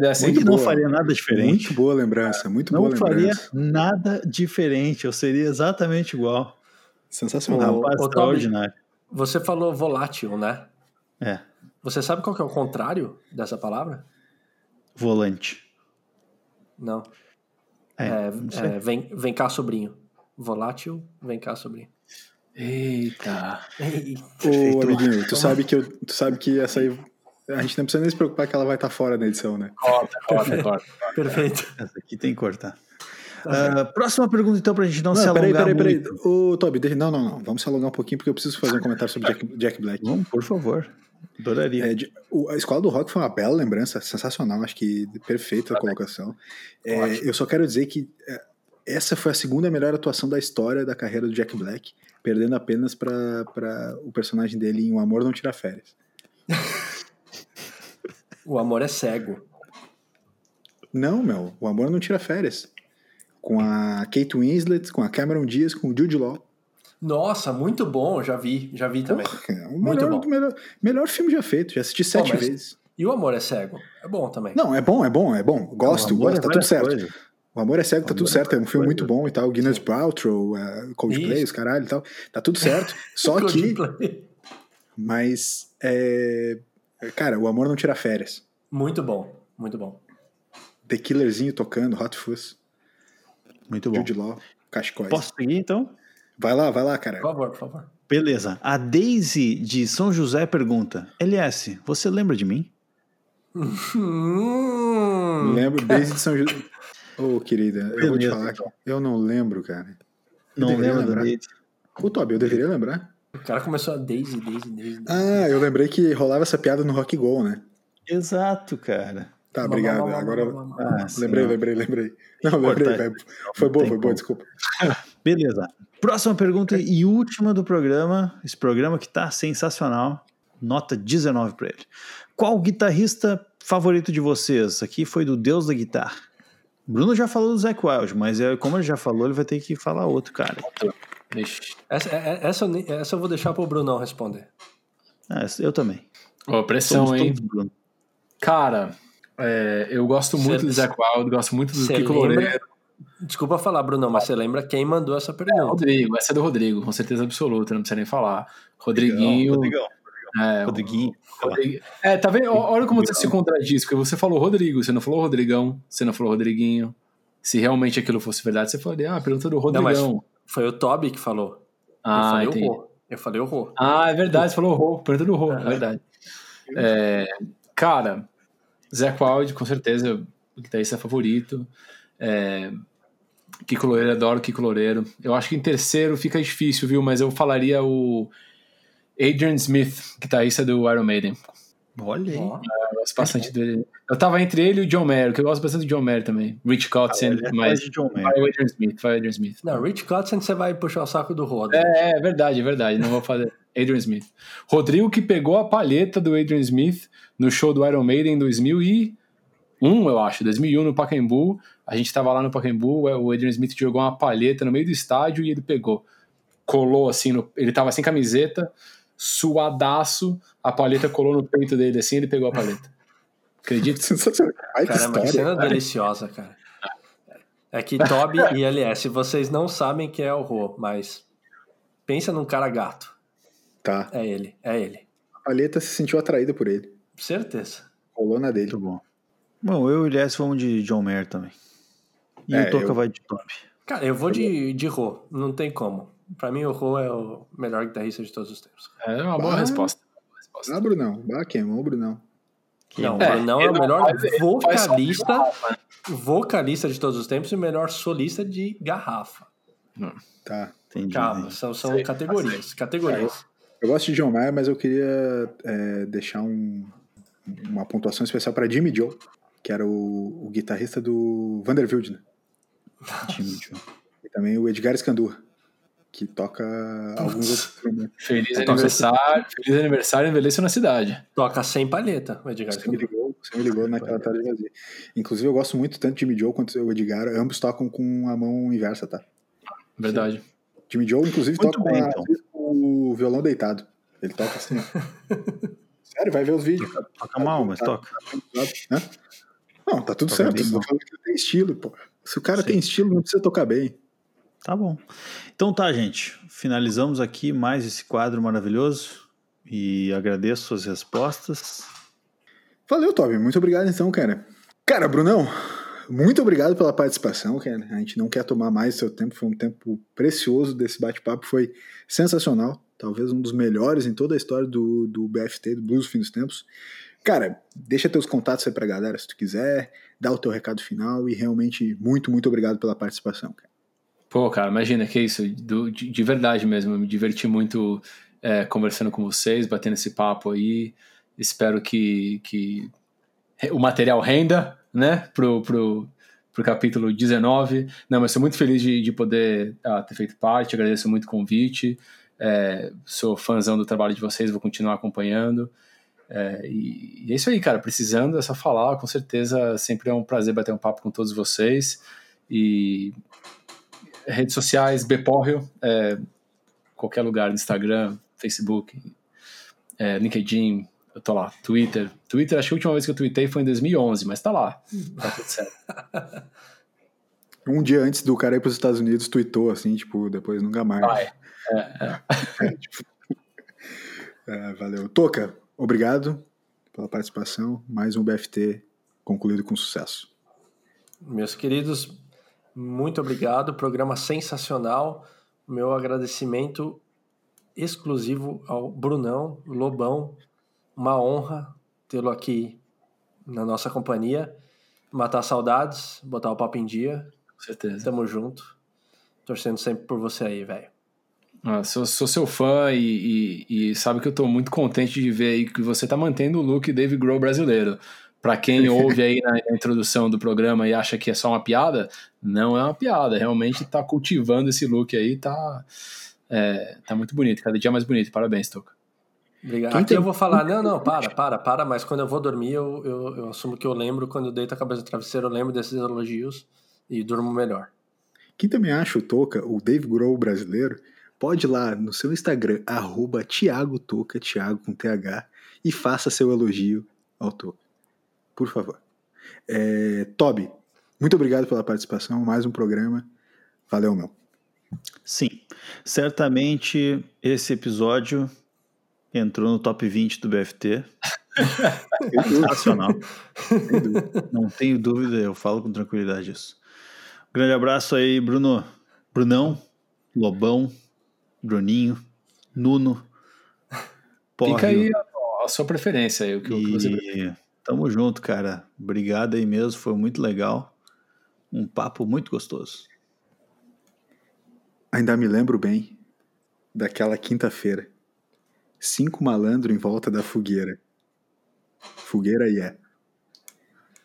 Dessa, Ele hein? não boa. faria nada diferente. Muito boa lembrança, muito Não boa faria lembrança. nada diferente. Eu seria exatamente igual. Sensacional. Rapaz ô, extraordinário. Você falou volátil, né? É, Você sabe qual que é o contrário dessa palavra? volante. Não. É, É, não é, vem, vem cá, sobrinho. Volátil, vem cá, sobrinho. Eita. Ô, amiguinho, tu sabe que eu, tu sabe que essa aí. A gente não precisa nem se preocupar que ela vai estar fora da edição, né? Corta, corta, corta. Perfeito. Essa aqui tem que cortar. Ah, próxima pergunta, então, pra gente não, se Não, peraí, alongar peraí, peraí. muito. Ô, Toby, deixa- não, não, não. Vamos se alongar um pouquinho porque eu preciso fazer um comentário sobre Jack, Jack Black. Vamos, por favor. Adoraria. É, de- o- a Escola do Rock foi uma bela lembrança, sensacional, acho que perfeita a colocação. É, eu só quero dizer que é, essa foi a segunda melhor atuação da história da carreira do Jack Black, perdendo apenas para o personagem dele em O Amor Não Tira Férias. O amor é cego. Não, meu, O Amor Não Tira Férias. Com a Kate Winslet, com a Cameron Diaz, com o Jude Law. Nossa, muito bom, já vi, já vi também. Porra, é o Muito melhor, bom. melhor, melhor filme já feito, já assisti sete mas- vezes. E o amor é cego? É bom também. Não, é bom, é bom, é bom. Gosto, amor gosto, é tá tudo certo. coisas. O Amor é Cego, tá tudo é certo, é um filme muito bom e tal. Guinness Paltrow, uh, Coldplay, Isso. os caralho e tal. Tá tudo certo. Só que, mas É... Cara, o amor não tira férias. Muito bom, muito bom. The Killerzinho tocando, Hot Fuzz. Muito bom. Jude Law, Cachecóis. Posso seguir então? Vai lá, vai lá, cara. Por favor, por favor. Beleza. A Daisy de São José pergunta: LS, você lembra de mim? Hum, Lembro desde São José. Ô, querida, eu vou te falar então. que eu não lembro, cara. Eu Não da lembrar. Daisy? Ô, Toby, eu deveria lembrar. o cara começou a Daisy, Daisy, Daisy. Ah, eu lembrei que rolava essa piada no Rock Go, né? Exato, cara. Tá, obrigado. mamá, Agora mamá. Ah, lembrei, lembrei, lembrei. Não, lembrei. Foi boa, foi boa, desculpa. Beleza. Próxima pergunta e última do programa. Esse programa que tá sensacional. Nota 19 pra ele. Qual guitarrista favorito de vocês? Aqui foi do Deus da Guitarra. Bruno já falou do Zac Wild, mas é, como ele já falou, ele vai ter que falar outro, cara. Essa, é- essa, eu nem- essa eu vou deixar pro Brunão responder. Ah, eu também. Ô, pressão, Somos hein? todos Bruno. Cara, é, eu gosto muito Cê- do Zac Wild, gosto muito do Kiko? Loureiro. Desculpa falar, Brunão, mas você lembra quem mandou essa É, pergunta? Rodrigo, essa é do Rodrigo, com certeza absoluta, não precisa nem falar. Rodriguinho. Rodrigão. É, Rodriguinho. Rodrigo- É, tá vendo? Olha como você se contradiz, porque você falou Rodrigo, você não falou Rodrigão, você não falou Rodriguinho. Se realmente aquilo fosse verdade, você falaria, ah, pergunta do Não, mas Rodrigão. foi o Toby que falou. eu ah, falei entendi. o Rô. Eu falei o Rô. Ah, é verdade, você falou Rô, pergunta do Rô, é Aham. verdade. É, cara, Zé Wild, com certeza, o guitarrista favorito. É, Kiko Loureiro, adoro Kiko Loureiro. Eu acho que em terceiro fica difícil, viu? Mas eu falaria o Adrian Smith, guitarrista do Iron Maiden. Olha aí. Eu gosto bastante dele. Eu tava entre ele e o John Mayer, que eu gosto bastante do John Mayer também. Rich Kotzen, Ele é mas vai o Adrian Smith, vai o Adrian Smith. Não, Rich Kotzen você vai puxar o saco do né? É, é verdade, é verdade. Não vou fazer. Adrian Smith. Rodrigo que pegou a palheta do Adrian Smith no show do Iron Maiden em 2001, eu acho, 2001 no Pacaembu. A gente tava lá no Pacaembu, o Adrian Smith jogou uma palheta no meio do estádio e ele pegou. Colou assim, no, ele tava sem camiseta, suadaço, a palheta colou no peito dele assim, ele pegou a palheta. Acredita? Sensacional. Ai, que Caramba, que história. cena deliciosa, cara. É que Toby e LS, vocês não sabem quem é o Rô, mas pensa num cara gato. Tá. É ele, é ele. A palheta se sentiu atraída por ele. Certeza. Rolou na dele. Muito bom. Bom, eu e o Elias vamos de John Mayer também. E É, o Toca eu- vai de top. Cara, eu vou de, de Rô, não tem como. Pra mim, o Rô é o melhor guitarrista de todos os tempos. É uma boa Ah. resposta. Boa resposta. Ah, Brunão. Ah, queimou o Brunão. Não, o É, Brunão é o melhor faz só vocalista, vocalista de todos os tempos e o melhor solista de garrafa. Tá. Entendi. Calma, são, são Sei, categorias, categorias. Eu gosto de John Mayer, mas eu queria é, deixar um- uma pontuação especial para Jimmy Joe, que era o, o guitarrista do Vanderbilt, né? Time de- E também o Edgar Escandurra, que toca alguns outros instrumentos. Feliz Então, aniversário, feliz aniversário, envelheceu na cidade. Toca sem palheta, o Edgar. Você me ligou, você me ligou naquela tarde vazia. Inclusive, eu gosto muito tanto de Jimmy Joe quanto o Edgar. Ambos tocam com a mão inversa, tá? Verdade. Jimmy Joe, inclusive, Muito toca bem, com, a- então. com o violão deitado. Ele toca assim. Sério, vai ver os vídeos. Toca mal, mas toca. Hã? Não, tá tudo Toca certo. bem tem estilo, pô. Se o cara Sim. tem estilo, não precisa tocar bem. Tá bom. Então tá, gente. Finalizamos aqui mais esse quadro maravilhoso. E agradeço as respostas. Valeu, Toby. Muito obrigado, então, cara. Cara, Brunão, muito obrigado pela participação, cara. A gente não quer tomar mais seu tempo. Foi um tempo precioso desse bate-papo. Foi sensacional. Talvez um dos melhores em toda a história do, do BFT, do Blues Fim dos Tempos. Cara, deixa teus contatos aí pra galera se tu quiser. Dá o teu recado final. E realmente, muito, muito obrigado pela participação, cara. Pô, cara, imagina que isso, do- de, de verdade mesmo. Me diverti muito é, conversando com vocês, batendo esse papo aí. Espero que, que o material renda, né, pro, pro, pro capítulo 19. Não, mas sou muito feliz de, de poder ah, ter feito parte, agradeço muito o convite. É, sou fãzão do trabalho de vocês, vou continuar acompanhando. É, e, e é isso aí, cara. Precisando é só falar, com certeza sempre é um prazer bater um papo com todos vocês. E redes sociais, Beporrio, é, qualquer lugar, Instagram, Facebook, é, LinkedIn, eu tô lá, Twitter. Twitter, acho que a última vez que eu tweetei foi em 2011, mas tá lá, tá tudo certo. Um dia antes do cara ir pros Estados Unidos, tweetou assim, tipo, depois nunca mais. Vai. É, valeu. Toca, obrigado pela participação. Mais um BFT concluído com sucesso. Meus queridos, muito obrigado. Programa sensacional. Meu agradecimento exclusivo ao Brunão Lobão. Uma honra tê-lo aqui na nossa companhia. Matar saudades, botar o papo em dia. Com certeza. Tamo junto. Torcendo sempre por você aí, velho. Ah, sou, sou, seu fã e, e, e, sabe que eu tô muito contente de ver aí que você tá mantendo o look Dave Grohl brasileiro. Para quem ouve aí na, na, introdução do programa e acha que é só uma piada, não é uma piada. Realmente tá cultivando esse look aí, tá, é, tá muito bonito. Cada dia mais bonito. Parabéns, Toca. Obrigado. Quem Aqui tem... eu vou falar, não, não, para, para, para, mas quando eu vou dormir, eu, eu, eu assumo que eu lembro, quando eu deito a cabeça no travesseiro, eu lembro desses elogios e durmo melhor. Quem também acha o Toca, o Dave Grohl brasileiro, pode ir lá no seu Instagram, arroba Thiago Toca, Thiago com TH, e faça seu elogio ao Toca. Por favor. É, Toby, muito obrigado pela participação, mais um programa. Valeu, meu. Sim, certamente esse episódio entrou no top 20 do BFT. Sensacional. Não tenho dúvida, eu falo com tranquilidade isso. grande abraço aí, Bruno. Brunão, Lobão, Bruninho, Nuno. Pórrio. Fica aí a, a, sua preferência aí, o que, e... você Tamo junto, cara. Obrigado aí mesmo, foi muito legal. Um papo muito gostoso. Ainda me lembro bem daquela quinta-feira. Cinco malandros em volta da fogueira. Fogueira e é.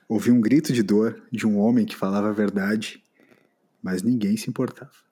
Ouvi um grito de dor de um homem que falava a verdade, mas ninguém se importava.